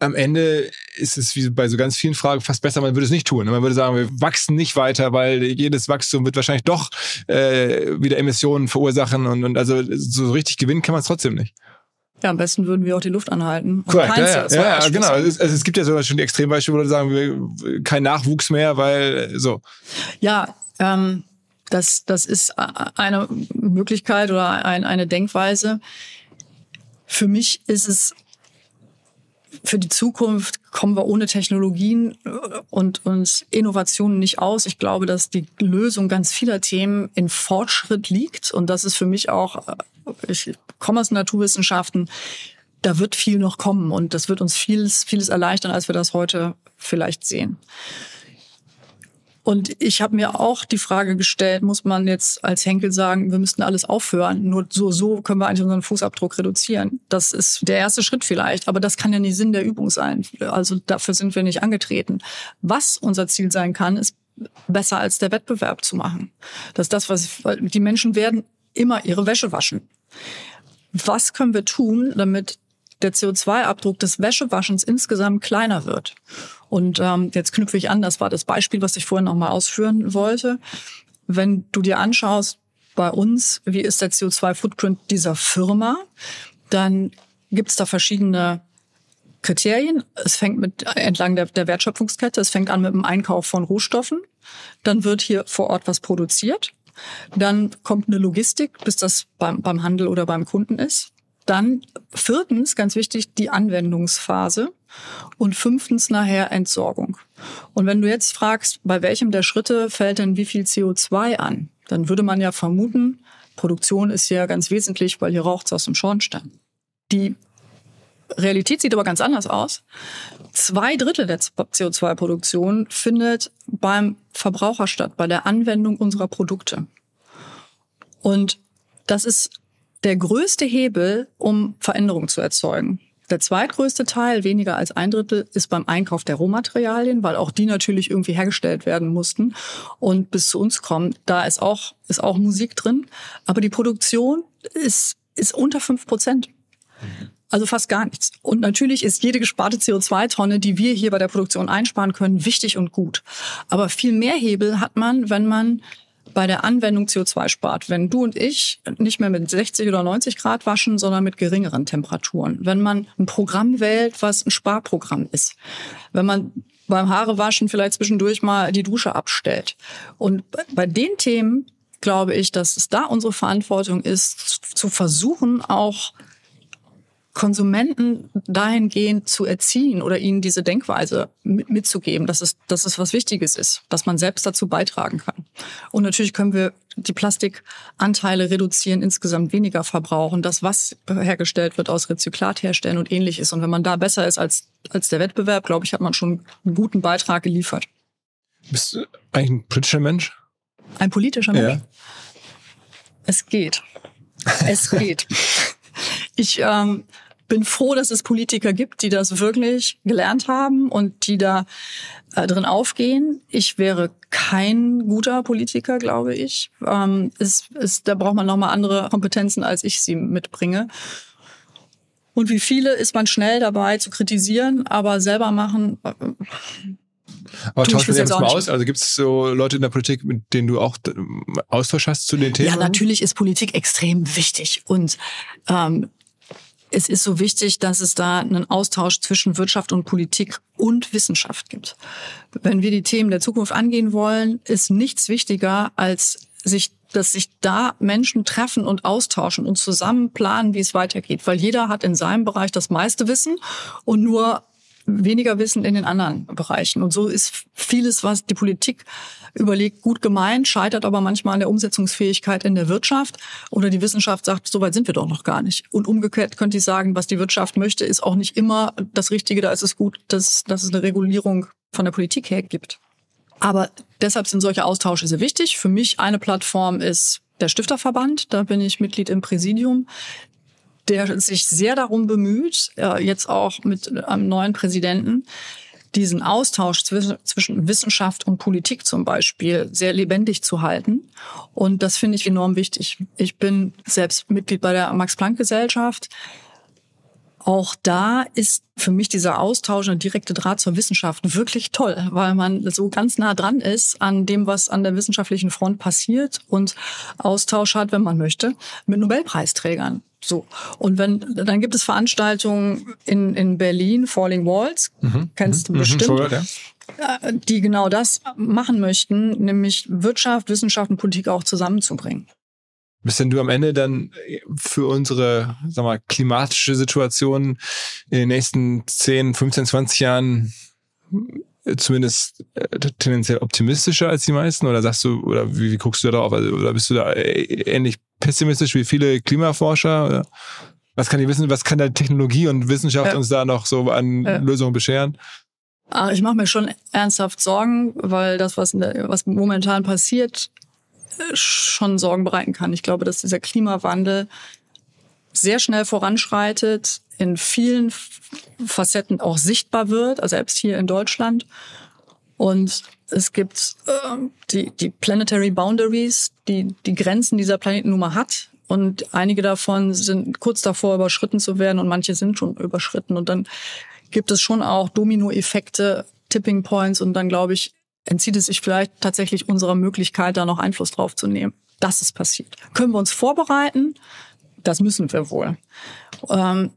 am Ende ist es wie bei so ganz vielen Fragen fast besser, man würde es nicht tun. Man würde sagen, wir wachsen nicht weiter, weil jedes Wachstum wird wahrscheinlich doch äh, wieder Emissionen verursachen und, und also so richtig gewinnen kann man es trotzdem nicht. Ja, am besten würden wir auch die Luft anhalten. Korrekt, ja, ja, ja, ja genau. Es, also es gibt ja sogar schon die Extrembeispiele, wo wir sagen, wir, kein Nachwuchs mehr, weil so. Ja, ähm, das, das ist eine Möglichkeit oder ein, eine Denkweise. Für mich ist es für die Zukunft kommen wir ohne Technologien äh, und, und Innovationen nicht aus. Ich glaube, dass die Lösung ganz vieler Themen in Fortschritt liegt. Und das ist für mich auch, äh, ich komme aus Naturwissenschaften, da wird viel noch kommen und das wird uns vieles, vieles erleichtern, als wir das heute vielleicht sehen. Und ich habe mir auch die Frage gestellt, muss man jetzt als Henkel sagen, wir müssten alles aufhören? Nur so, so können wir eigentlich unseren Fußabdruck reduzieren. Das ist der erste Schritt vielleicht, aber das kann ja nicht Sinn der Übung sein. Also dafür sind wir nicht angetreten. Was unser Ziel sein kann, ist besser als der Wettbewerb zu machen. Das ist das, was ich, die Menschen werden immer ihre Wäsche waschen. Was können wir tun, damit der CO2-Abdruck des Wäschewaschens insgesamt kleiner wird. Und ähm, jetzt knüpfe ich an, das war das Beispiel, was ich vorhin nochmal ausführen wollte. Wenn du dir anschaust, bei uns, wie ist der CO2-Footprint dieser Firma, dann gibt es da verschiedene Kriterien. Es fängt mit entlang der, der Wertschöpfungskette, es fängt an mit dem Einkauf von Rohstoffen. Dann wird hier vor Ort was produziert. Dann kommt eine Logistik, bis das beim, beim Handel oder beim Kunden ist. Dann viertens, ganz wichtig, die Anwendungsphase. Und fünftens nachher Entsorgung. Und wenn du jetzt fragst, bei welchem der Schritte fällt denn wie viel CO2 an, dann würde man ja vermuten, Produktion ist ja ganz wesentlich, weil hier raucht es aus dem Schornstein. Die Realität sieht aber ganz anders aus. Zwei Drittel der CO2-Produktion findet beim Verbraucher statt, bei der Anwendung unserer Produkte. Und das ist der größte Hebel, um Veränderung zu erzeugen. Der zweitgrößte Teil, weniger als ein Drittel, ist beim Einkauf der Rohmaterialien, weil auch die natürlich irgendwie hergestellt werden mussten und bis zu uns kommen. Da ist auch, ist auch Musik drin. Aber die Produktion ist, ist unter fünf Prozent. Also fast gar nichts. Und natürlich ist jede gesparte CO2-Tonne, die wir hier bei der Produktion einsparen können, wichtig und gut. Aber viel mehr Hebel hat man, wenn man bei der Anwendung CO2 spart. Wenn du und ich nicht mehr mit 60 oder 90 Grad waschen, sondern mit geringeren Temperaturen. Wenn man ein Programm wählt, was ein Sparprogramm ist. Wenn man beim Haarewaschen vielleicht zwischendurch mal die Dusche abstellt. Und bei den Themen glaube ich, dass es da unsere Verantwortung ist, zu versuchen, auch Konsumenten dahingehend zu erziehen oder ihnen diese Denkweise mitzugeben, dass es, dass es was Wichtiges ist, dass man selbst dazu beitragen kann. Und natürlich können wir die Plastikanteile reduzieren, insgesamt weniger verbrauchen, das, was hergestellt wird, aus Rezyklat herstellen und ähnliches. Und wenn man da besser ist als, als der Wettbewerb, glaube ich, hat man schon einen guten Beitrag geliefert. Bist du eigentlich ein politischer Mensch? Ein politischer Mensch? Ja. Es geht. Es geht. Ich ähm, bin froh, dass es Politiker gibt, die das wirklich gelernt haben und die da äh, drin aufgehen. Ich wäre kein guter Politiker, glaube ich. Ähm, es, es, da braucht man nochmal andere Kompetenzen, als ich sie mitbringe. Und wie viele ist man schnell dabei zu kritisieren, aber selber machen. Äh, aber tauschen wir das mal aus? Also gibt es so Leute in der Politik, mit denen du auch Austausch hast zu den Themen? Ja, natürlich ist Politik extrem wichtig. Und ähm, es ist so wichtig, dass es da einen Austausch zwischen Wirtschaft und Politik und Wissenschaft gibt. Wenn wir die Themen der Zukunft angehen wollen, ist nichts wichtiger, als sich dass sich da Menschen treffen und austauschen und zusammen planen, wie es weitergeht. Weil jeder hat in seinem Bereich das meiste Wissen und nur weniger Wissen in den anderen Bereichen. Und so ist vieles, was die Politik überlegt, gut gemeint, scheitert aber manchmal an der Umsetzungsfähigkeit in der Wirtschaft. Oder die Wissenschaft sagt, so weit sind wir doch noch gar nicht. Und umgekehrt könnte ich sagen, was die Wirtschaft möchte, ist auch nicht immer das Richtige. Da ist es gut, dass, dass es eine Regulierung von der Politik her gibt. Aber deshalb sind solche Austausche sehr wichtig. Für mich eine Plattform ist der Stifterverband. Da bin ich Mitglied im Präsidium der sich sehr darum bemüht, jetzt auch mit einem neuen Präsidenten, diesen Austausch zwischen Wissenschaft und Politik zum Beispiel sehr lebendig zu halten. Und das finde ich enorm wichtig. Ich bin selbst Mitglied bei der Max-Planck-Gesellschaft. Auch da ist für mich dieser Austausch und direkte Draht zur Wissenschaft wirklich toll, weil man so ganz nah dran ist an dem, was an der wissenschaftlichen Front passiert und Austausch hat, wenn man möchte, mit Nobelpreisträgern. So. Und wenn, dann gibt es Veranstaltungen in, in Berlin, Falling Walls, mhm. kennst du mhm. bestimmt. Mhm. Ja. Äh, die genau das machen möchten, nämlich Wirtschaft, Wissenschaft und Politik auch zusammenzubringen. Bist denn du am Ende dann für unsere, sag mal, klimatische Situation in den nächsten 10, 15, 20 Jahren zumindest äh, tendenziell optimistischer als die meisten? Oder sagst du, oder wie, wie guckst du da drauf? Also, oder bist du da äh, ähnlich pessimistisch wie viele Klimaforscher? Oder was kann die wissen, was kann da Technologie und Wissenschaft ja. uns da noch so an ja. Lösungen bescheren? Ah, ich mache mir schon ernsthaft Sorgen, weil das, was, der, was momentan passiert, schon Sorgen bereiten kann. Ich glaube, dass dieser Klimawandel sehr schnell voranschreitet, in vielen Facetten auch sichtbar wird, also selbst hier in Deutschland. Und es gibt äh, die, die Planetary Boundaries, die die Grenzen dieser Planetennummer hat. Und einige davon sind kurz davor, überschritten zu werden und manche sind schon überschritten. Und dann gibt es schon auch Dominoeffekte, Tipping Points. Und dann, glaube ich, entzieht es sich vielleicht tatsächlich unserer Möglichkeit, da noch Einfluss drauf zu nehmen. Das ist passiert. Können wir uns vorbereiten? Das müssen wir wohl. Ähm,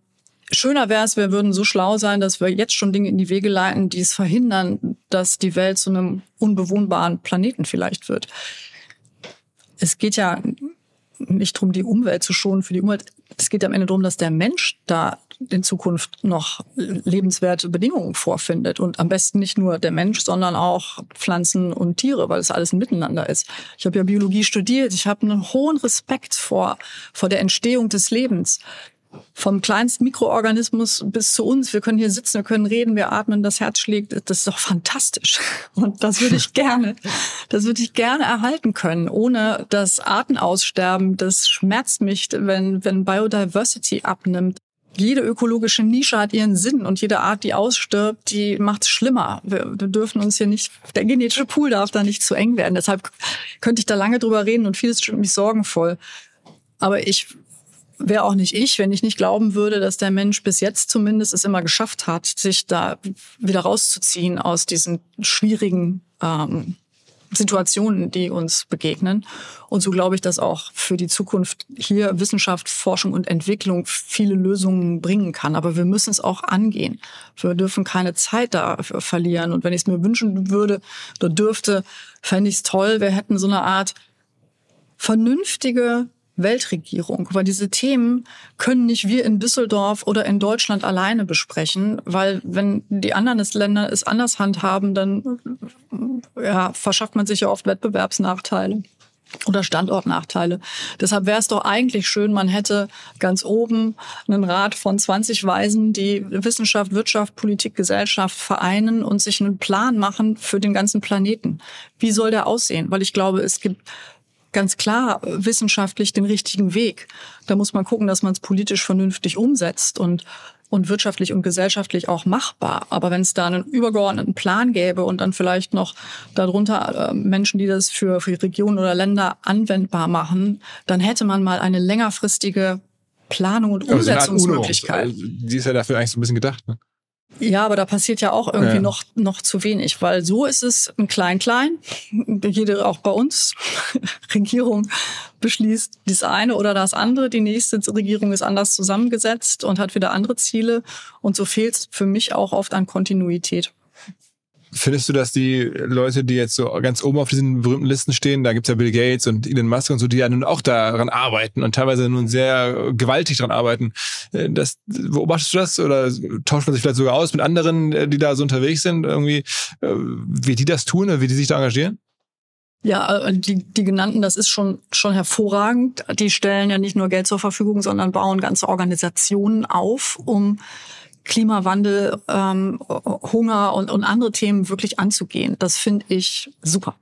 schöner wäre es, wir würden so schlau sein, dass wir jetzt schon Dinge in die Wege leiten, die es verhindern, dass die Welt zu einem unbewohnbaren Planeten vielleicht wird. Es geht ja nicht darum, die Umwelt zu schonen für die Umwelt. Es geht am Ende darum, dass der Mensch da in Zukunft noch lebenswerte Bedingungen vorfindet. Und am besten nicht nur der Mensch, sondern auch Pflanzen und Tiere, weil es alles ein Miteinander ist. Ich habe ja Biologie studiert. Ich habe einen hohen Respekt vor, vor der Entstehung des Lebens. Vom kleinsten Mikroorganismus bis zu uns. Wir können hier sitzen, wir können reden, wir atmen, das Herz schlägt. Das ist doch fantastisch. Und das würde ich gerne, das würde ich gerne erhalten können, ohne das Artenaussterben. Das schmerzt mich, wenn, wenn Biodiversity abnimmt. Jede ökologische Nische hat ihren Sinn und jede Art, die ausstirbt, die macht es schlimmer. Wir, wir dürfen uns hier nicht, der genetische Pool darf da nicht zu eng werden. Deshalb könnte ich da lange drüber reden und vieles stimmt mich sorgenvoll. Aber ich wäre auch nicht ich, wenn ich nicht glauben würde, dass der Mensch bis jetzt zumindest es immer geschafft hat, sich da wieder rauszuziehen aus diesen schwierigen ähm, Situationen, die uns begegnen. Und so glaube ich, dass auch für die Zukunft hier Wissenschaft, Forschung und Entwicklung viele Lösungen bringen kann. Aber wir müssen es auch angehen. Wir dürfen keine Zeit dafür verlieren. Und wenn ich es mir wünschen würde oder dürfte, fände ich es toll, wir hätten so eine Art vernünftige Weltregierung, weil diese Themen können nicht wir in Düsseldorf oder in Deutschland alleine besprechen, weil wenn die anderen Länder es anders handhaben, dann ja, verschafft man sich ja oft Wettbewerbsnachteile oder Standortnachteile. Deshalb wäre es doch eigentlich schön, man hätte ganz oben einen Rat von 20 Weisen, die Wissenschaft, Wirtschaft, Politik, Gesellschaft vereinen und sich einen Plan machen für den ganzen Planeten. Wie soll der aussehen? Weil ich glaube, es gibt ganz klar wissenschaftlich den richtigen Weg. Da muss man gucken, dass man es politisch vernünftig umsetzt und und wirtschaftlich und gesellschaftlich auch machbar. Aber wenn es da einen übergeordneten Plan gäbe und dann vielleicht noch darunter äh, Menschen, die das für, für Regionen oder Länder anwendbar machen, dann hätte man mal eine längerfristige Planung und Umsetzungsmöglichkeit. Also, die ist ja dafür eigentlich so ein bisschen gedacht. Ne? Ja, aber da passiert ja auch irgendwie ja. noch, noch zu wenig, weil so ist es ein Klein-Klein. Jede, auch bei uns, Regierung beschließt das eine oder das andere. Die nächste Regierung ist anders zusammengesetzt und hat wieder andere Ziele. Und so fehlt es für mich auch oft an Kontinuität. Findest du, dass die Leute, die jetzt so ganz oben auf diesen berühmten Listen stehen, da gibt's ja Bill Gates und Elon Musk und so, die ja nun auch daran arbeiten und teilweise nun sehr gewaltig daran arbeiten, äh, das, beobachtest du das oder tauscht man sich vielleicht sogar aus mit anderen, äh, die da so unterwegs sind, irgendwie, äh, wie die das tun oder wie die sich da engagieren? Ja, die, die genannten, das ist schon, schon hervorragend. Die stellen ja nicht nur Geld zur Verfügung, sondern bauen ganze Organisationen auf, um Klimawandel, ähm, Hunger und, und andere Themen wirklich anzugehen. Das finde ich super.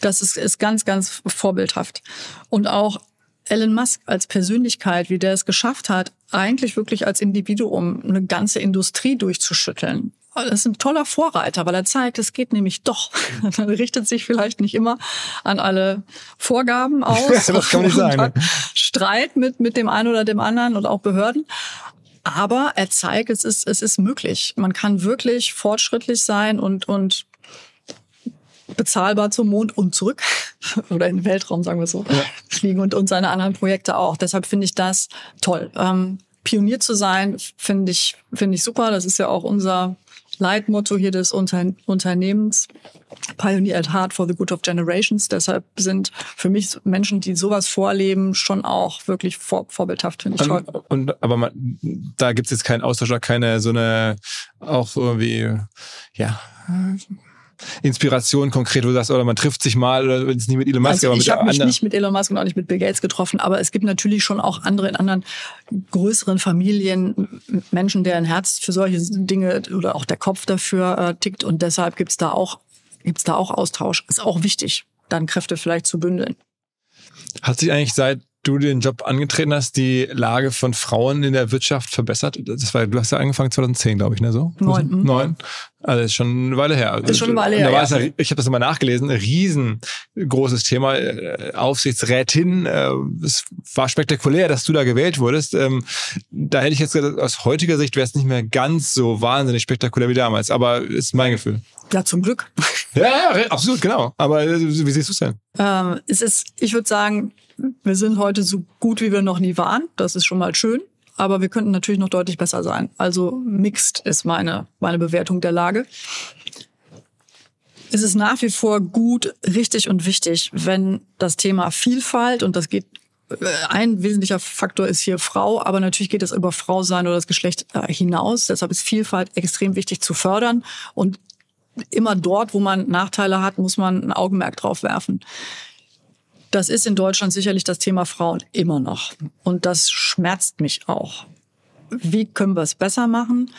Das ist, ist ganz, ganz vorbildhaft. Und auch Elon Musk als Persönlichkeit, wie der es geschafft hat, eigentlich wirklich als Individuum eine ganze Industrie durchzuschütteln. Das ist ein toller Vorreiter, weil er zeigt, es geht nämlich doch. Man richtet sich vielleicht nicht immer an alle Vorgaben aus. das kann man nicht sagen. Streit mit, mit dem einen oder dem anderen und auch Behörden. Aber er zeigt, es ist, es ist möglich. Man kann wirklich fortschrittlich sein und, und bezahlbar zum Mond und zurück oder in den Weltraum, sagen wir so, ja. fliegen und, und seine anderen Projekte auch. Deshalb finde ich das toll. Ähm, Pionier zu sein, finde ich, finde ich super. Das ist ja auch unser Leitmotto hier des Unter Unternehmens. Pioneer at Heart for the Good of Generations. Deshalb sind für mich Menschen, die sowas vorleben, schon auch wirklich vor, vorbildhaft, finde ich toll. Und, aber man, da gibt es jetzt keinen Austausch, keine so eine auch irgendwie, ja, Inspiration konkret, wo du sagst, oder man trifft sich mal, oder wenn es nicht mit Elon Musk, also aber mit Ich habe mich nicht mit Elon Musk und auch nicht mit Bill Gates getroffen, aber es gibt natürlich schon auch andere in anderen größeren Familien, Menschen, deren Herz für solche Dinge oder auch der Kopf dafür äh, tickt und deshalb gibt's da auch gibt's da auch Austausch. Ist auch wichtig, dann Kräfte vielleicht zu bündeln. Hat sich eigentlich seit du den Job angetreten hast, die Lage von Frauen in der Wirtschaft verbessert? Das war, du hast ja angefangen 2010, glaube ich, ne? So? Neun. Mhm. Neun. Also ist schon eine Weile her. Ist schon eine Weile her. Da ja. ich habe das immer nachgelesen, ein riesengroßes Thema. Äh, Aufsichtsrätin. Äh, es war spektakulär, dass du da gewählt wurdest. Ähm, da hätte ich jetzt gesagt, aus heutiger Sicht wäre es nicht mehr ganz so wahnsinnig spektakulär wie damals. Aber ist mein Gefühl. Ja, zum Glück. Ja, ja, absolut, genau. Aber äh, wie siehst du es denn? Ähm, es ist, ich würde sagen, wir sind heute so gut, wie wir noch nie waren. Das ist schon mal schön. Aber wir könnten natürlich noch deutlich besser sein. Also mixed ist meine, meine Bewertung der Lage. Es ist nach wie vor gut, richtig und wichtig, wenn das Thema Vielfalt und das geht äh, ein wesentlicher Faktor ist hier Frau, aber natürlich geht es über Frau sein oder das Geschlecht äh, hinaus. Deshalb ist Vielfalt extrem wichtig zu fördern und immer dort, wo man Nachteile hat, muss man ein Augenmerk drauf werfen. Das ist in Deutschland sicherlich das Thema Frauen immer noch. Und das schmerzt mich auch. Wie können wir es besser machen?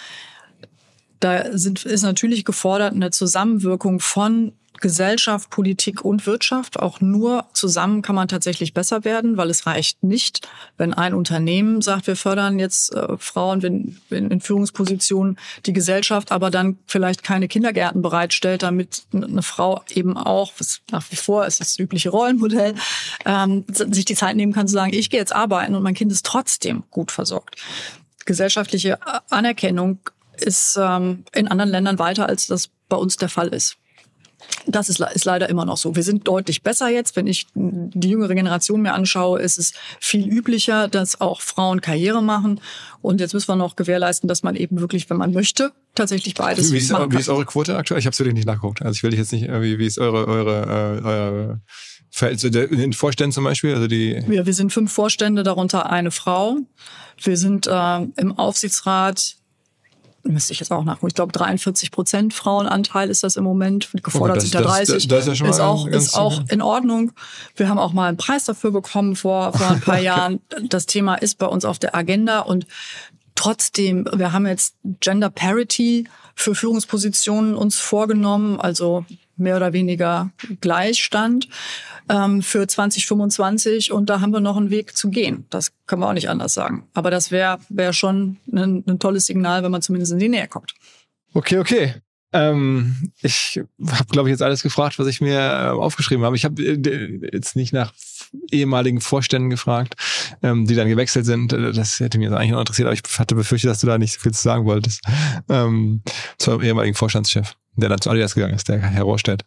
Da sind, ist natürlich gefordert eine Zusammenwirkung von Gesellschaft, Politik und Wirtschaft. Auch nur zusammen kann man tatsächlich besser werden, weil es reicht nicht, wenn ein Unternehmen sagt, wir fördern jetzt äh, Frauen in, in, Führungspositionen, die Gesellschaft aber dann vielleicht keine Kindergärten bereitstellt, damit eine Frau eben auch, was nach wie vor ist das übliche Rollenmodell, ähm, sich die Zeit nehmen kann zu sagen, ich gehe jetzt arbeiten und mein Kind ist trotzdem gut versorgt. Gesellschaftliche Anerkennung ist ähm, in anderen Ländern weiter, als das bei uns der Fall ist. Das ist, ist leider immer noch so. Wir sind deutlich besser jetzt. Wenn ich die jüngere Generation mir anschaue, ist es viel üblicher, dass auch Frauen Karriere machen. Und jetzt müssen wir noch gewährleisten, dass man eben wirklich, wenn man möchte, tatsächlich beides wie ist, machen wie ist eure Quote aktuell? Ich habe es wirklich nicht nachgeguckt. Also ich will dich jetzt nicht, wie, wie ist eure, eure, äh, eure Verhältnisse in den Vorständen zum Beispiel? Also die ja, wir sind fünf Vorstände, darunter eine Frau. Wir sind äh, im Aufsichtsrat müsste ich jetzt auch nachgucken. Ich glaube, 43 Prozent Frauenanteil ist das im Moment. Gefordert okay, sind ja 30. Das, das, ist, ja ist auch, ist auch in Ordnung. Wir haben auch mal einen Preis dafür bekommen vor, vor ein paar. Jahren. Das Thema ist bei uns auf der Agenda und trotzdem, wir haben jetzt Gender Parity für Führungspositionen uns vorgenommen, also mehr oder weniger Gleichstand ähm, für 2025 und da haben wir noch einen Weg zu gehen. Das können wir auch nicht anders sagen. Aber das wäre wär schon ein, ein tolles Signal, wenn man zumindest in die Nähe kommt. Okay, okay. Ähm, ich habe, glaube ich, jetzt alles gefragt, was ich mir äh, aufgeschrieben habe. Ich habe äh, jetzt nicht nach ehemaligen Vorständen gefragt, ähm, die dann gewechselt sind. Äh, das hätte mich jetzt eigentlich noch interessiert, aber ich hatte befürchtet, dass du da nicht so viel zu sagen wolltest. Ähm, zum ehemaligen Vorstandschef, der dann zu Adidas gegangen ist, der Herr Rohrstedt.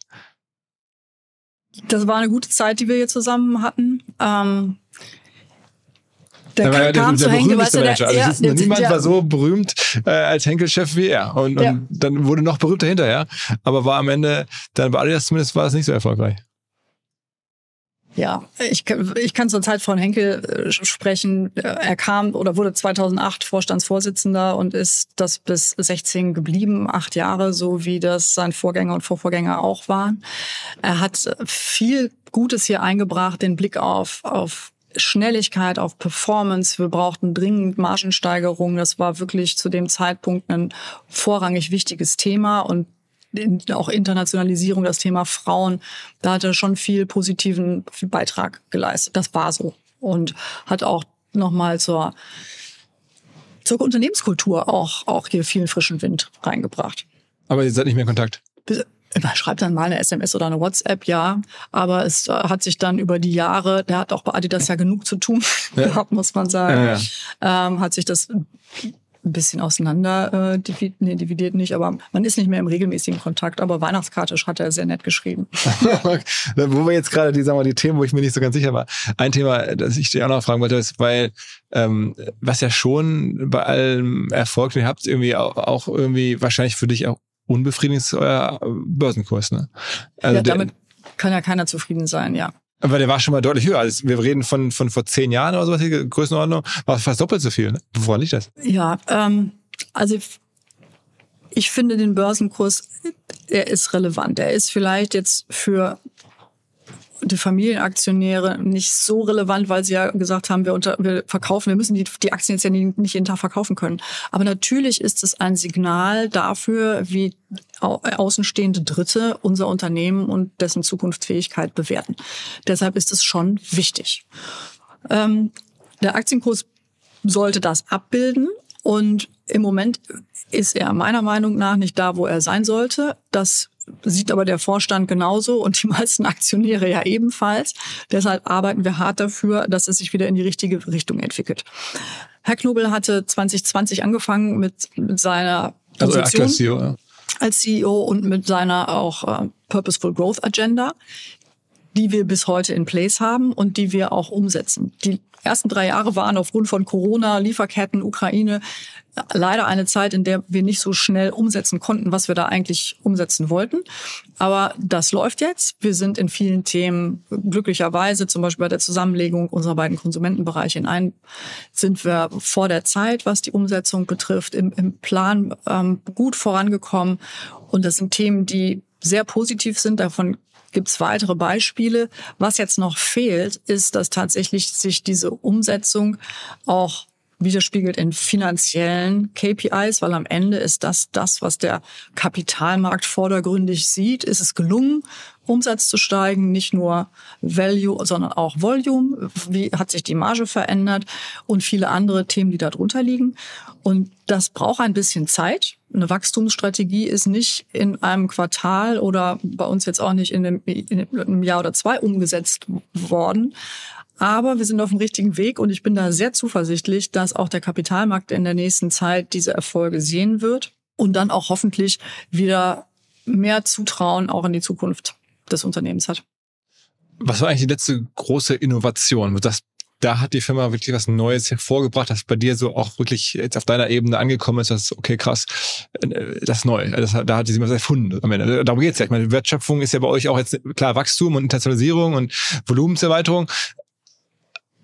Das war eine gute Zeit, die wir hier zusammen hatten. Ähm, der, der, kam der, der Henkel, weißt du, der, also ja, niemand war so berühmt äh, als Henkel-Chef wie er. Und, ja. und, dann wurde noch berühmter hinterher. Aber war am Ende, dann bei Adidas zumindest war es nicht so erfolgreich. Ja, ich, ich kann zur Zeit von Henkel äh, sprechen. Er kam oder wurde 2008 Vorstandsvorsitzender und ist das bis 16 geblieben, acht Jahre, so wie das sein Vorgänger und Vorvorgänger auch waren. Er hat viel Gutes hier eingebracht, den Blick auf, auf Schnelligkeit, auf Performance. Wir brauchten dringend Margensteigerung. Das war wirklich zu dem Zeitpunkt ein vorrangig wichtiges Thema und auch Internationalisierung, das Thema Frauen, da hat er schon viel positiven Beitrag geleistet. Das war so. Und hat auch nochmal zur, zur Unternehmenskultur auch, auch hier vielen frischen Wind reingebracht. Aber ihr seid nicht mehr in Kontakt? Man schreibt dann mal eine SMS oder eine WhatsApp, ja. Aber es äh, hat sich dann über die Jahre, der hat auch bei Adidas ja genug zu tun ja. gehabt, muss man sagen, ja, ja. Ähm, hat sich das ein bisschen auseinander äh, dividiert, nee, dividiert nicht, aber man ist nicht mehr im regelmäßigen Kontakt. Aber Weihnachtskarte hat er sehr nett geschrieben. wo wir jetzt gerade die, sagen wir, die Themen, wo ich mir nicht so ganz sicher war. Ein Thema, das ich dir auch noch fragen wollte, ist, weil ähm, was ja schon bei allem Erfolg, den ihr habt, irgendwie auch, auch irgendwie wahrscheinlich für dich auch unbefriedigend ist euer Börsenkurs. Ne? Also ja, damit kann ja keiner zufrieden sein, ja. Aber der war schon mal deutlich höher. Also wir reden von, von vor zehn Jahren oder sowas, die Größenordnung, war fast doppelt so viel. Ne? Woran liegt das? Ja, ähm, also ich finde den Börsenkurs, er ist relevant. Er ist vielleicht jetzt für die Familienaktionäre nicht so relevant, weil sie ja gesagt haben, wir, unter, wir verkaufen, wir müssen die, die Aktien jetzt ja nicht jeden Tag verkaufen können. Aber natürlich ist es ein Signal dafür, wie außenstehende Dritte unser Unternehmen und dessen Zukunftsfähigkeit bewerten. Deshalb ist es schon wichtig. Ähm, der Aktienkurs sollte das abbilden und im Moment ist er meiner Meinung nach nicht da, wo er sein sollte. Das sieht aber der Vorstand genauso und die meisten Aktionäre ja ebenfalls. Deshalb arbeiten wir hart dafür, dass es sich wieder in die richtige Richtung entwickelt. Herr Knobel hatte 2020 angefangen mit, mit seiner also Position als CEO, ja. als CEO und mit seiner auch äh, Purposeful Growth Agenda, die wir bis heute in place haben und die wir auch umsetzen. Die ersten drei Jahre waren aufgrund von Corona, Lieferketten, Ukraine leider eine Zeit, in der wir nicht so schnell umsetzen konnten, was wir da eigentlich umsetzen wollten. Aber das läuft jetzt. Wir sind in vielen Themen glücklicherweise, zum Beispiel bei der Zusammenlegung unserer beiden Konsumentenbereiche in einen, sind wir vor der Zeit, was die Umsetzung betrifft, im, im Plan ähm, gut vorangekommen. Und das sind Themen, die sehr positiv sind. Davon gibt es weitere Beispiele. Was jetzt noch fehlt, ist, dass tatsächlich sich diese Umsetzung auch widerspiegelt in finanziellen KPIs, weil am Ende ist das das, was der Kapitalmarkt vordergründig sieht. Ist es gelungen, Umsatz zu steigen, nicht nur Value, sondern auch Volume. Wie hat sich die Marge verändert und viele andere Themen, die darunter liegen. Und das braucht ein bisschen Zeit. Eine Wachstumsstrategie ist nicht in einem Quartal oder bei uns jetzt auch nicht in einem, in einem Jahr oder zwei umgesetzt worden. Aber wir sind auf dem richtigen Weg und ich bin da sehr zuversichtlich, dass auch der Kapitalmarkt in der nächsten Zeit diese Erfolge sehen wird und dann auch hoffentlich wieder mehr Zutrauen auch in die Zukunft des Unternehmens hat. Was war eigentlich die letzte große Innovation? Das, da hat die Firma wirklich was Neues hervorgebracht, das bei dir so auch wirklich jetzt auf deiner Ebene angekommen ist, das ist okay, krass, äh, das ist neu. Das, da hat sie was erfunden. Am Ende. Darum geht's ja. Ich meine, Wertschöpfung ist ja bei euch auch jetzt klar Wachstum und Internationalisierung und Volumenserweiterung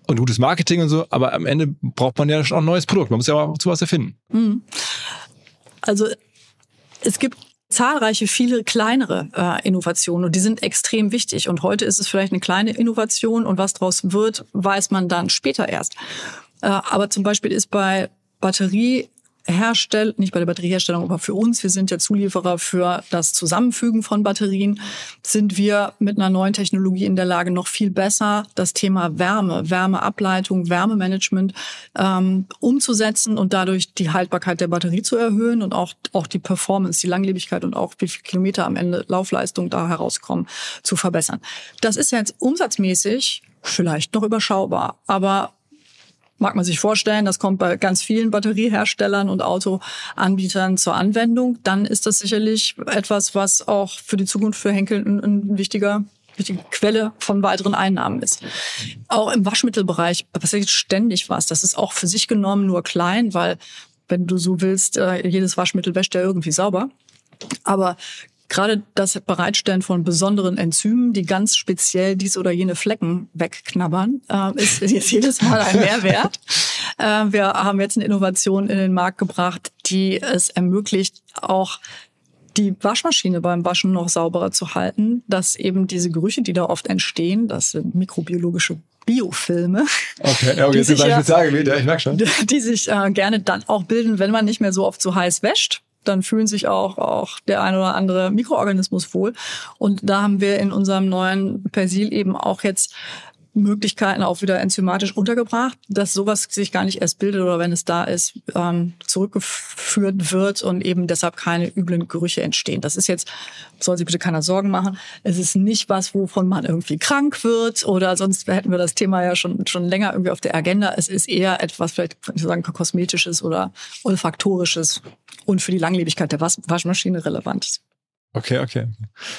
und gutes Marketing und so, aber am Ende braucht man ja schon auch ein neues Produkt. Man muss ja auch zu was erfinden. Hm. Also es gibt zahlreiche, viele kleinere äh, Innovationen und die sind extrem wichtig. Und heute ist es vielleicht eine kleine Innovation und was daraus wird, weiß man dann später erst. Äh, aber zum Beispiel ist bei Batterie Herstell, nicht bei der Batterieherstellung, aber für uns, wir sind ja Zulieferer für das Zusammenfügen von Batterien, sind wir mit einer neuen Technologie in der Lage, noch viel besser das Thema Wärme, Wärmeableitung, Wärmemanagement ähm, umzusetzen und dadurch die Haltbarkeit der Batterie zu erhöhen und auch, auch die Performance, die Langlebigkeit und auch wie viele Kilometer am Ende Laufleistung da herauskommen, zu verbessern. Das ist jetzt umsatzmäßig vielleicht noch überschaubar, aber mag man sich vorstellen, das kommt bei ganz vielen Batterieherstellern und Autoanbietern zur Anwendung, dann ist das sicherlich etwas, was auch für die Zukunft für Henkel ein, ein wichtiger wichtige Quelle von weiteren Einnahmen ist. Auch im Waschmittelbereich passiert ständig was. Das ist auch für sich genommen nur klein, weil wenn du so willst, äh, jedes Waschmittel wäscht ja irgendwie sauber. Aber Gerade das Bereitstellen von besonderen Enzymen, die ganz speziell dies oder jene Flecken wegknabbern, äh, ist jetzt jedes Mal ein Mehrwert. Äh, wir haben jetzt eine Innovation in den Markt gebracht, die es ermöglicht, auch die Waschmaschine beim Waschen noch sauberer zu halten, dass eben diese Gerüche, die da oft entstehen, das sind mikrobiologische Biofilme. Okay, ja, okay, jetzt ja, Spezialgebiet, ja, ich merke schon. Die sich äh, gerne dann auch bilden, wenn man nicht mehr so oft so heiß wäscht dann fühlen sich auch, auch der ein oder andere Mikroorganismus wohl. Und da haben wir in unserem neuen Persil eben auch jetzt Möglichkeiten auch wieder enzymatisch untergebracht, dass sowas sich gar nicht erst bildet oder wenn es da ist, ähm, zurückgeführt wird und eben deshalb keine üblen Gerüche entstehen. Das ist jetzt, soll sich bitte keiner Sorgen machen, es ist nicht was, wovon man irgendwie krank wird oder sonst hätten wir das Thema ja schon, schon länger irgendwie auf der Agenda. Es ist eher etwas, vielleicht ich sagen, kosmetisches oder olfaktorisches und für die Langlebigkeit der Waschmaschine relevant ist. Okay, okay.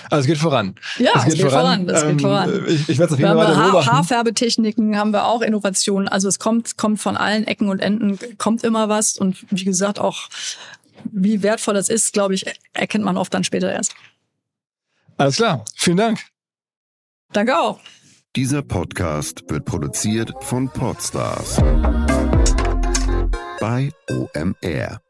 Also es geht voran. Ja, es geht, es geht voran. voran. Es geht ähm, voran. Ich, ich werde es auf jeden Fall weiter beobachten. Haarfärbetechniken haben wir auch Innovationen. Also es kommt, kommt von allen Ecken und Enden, kommt immer was. Und wie gesagt, auch wie wertvoll das ist, glaube ich, erkennt man oft dann später erst. Alles klar. Vielen Dank. Danke auch. Dieser Podcast wird produziert von Podstars bei OMR.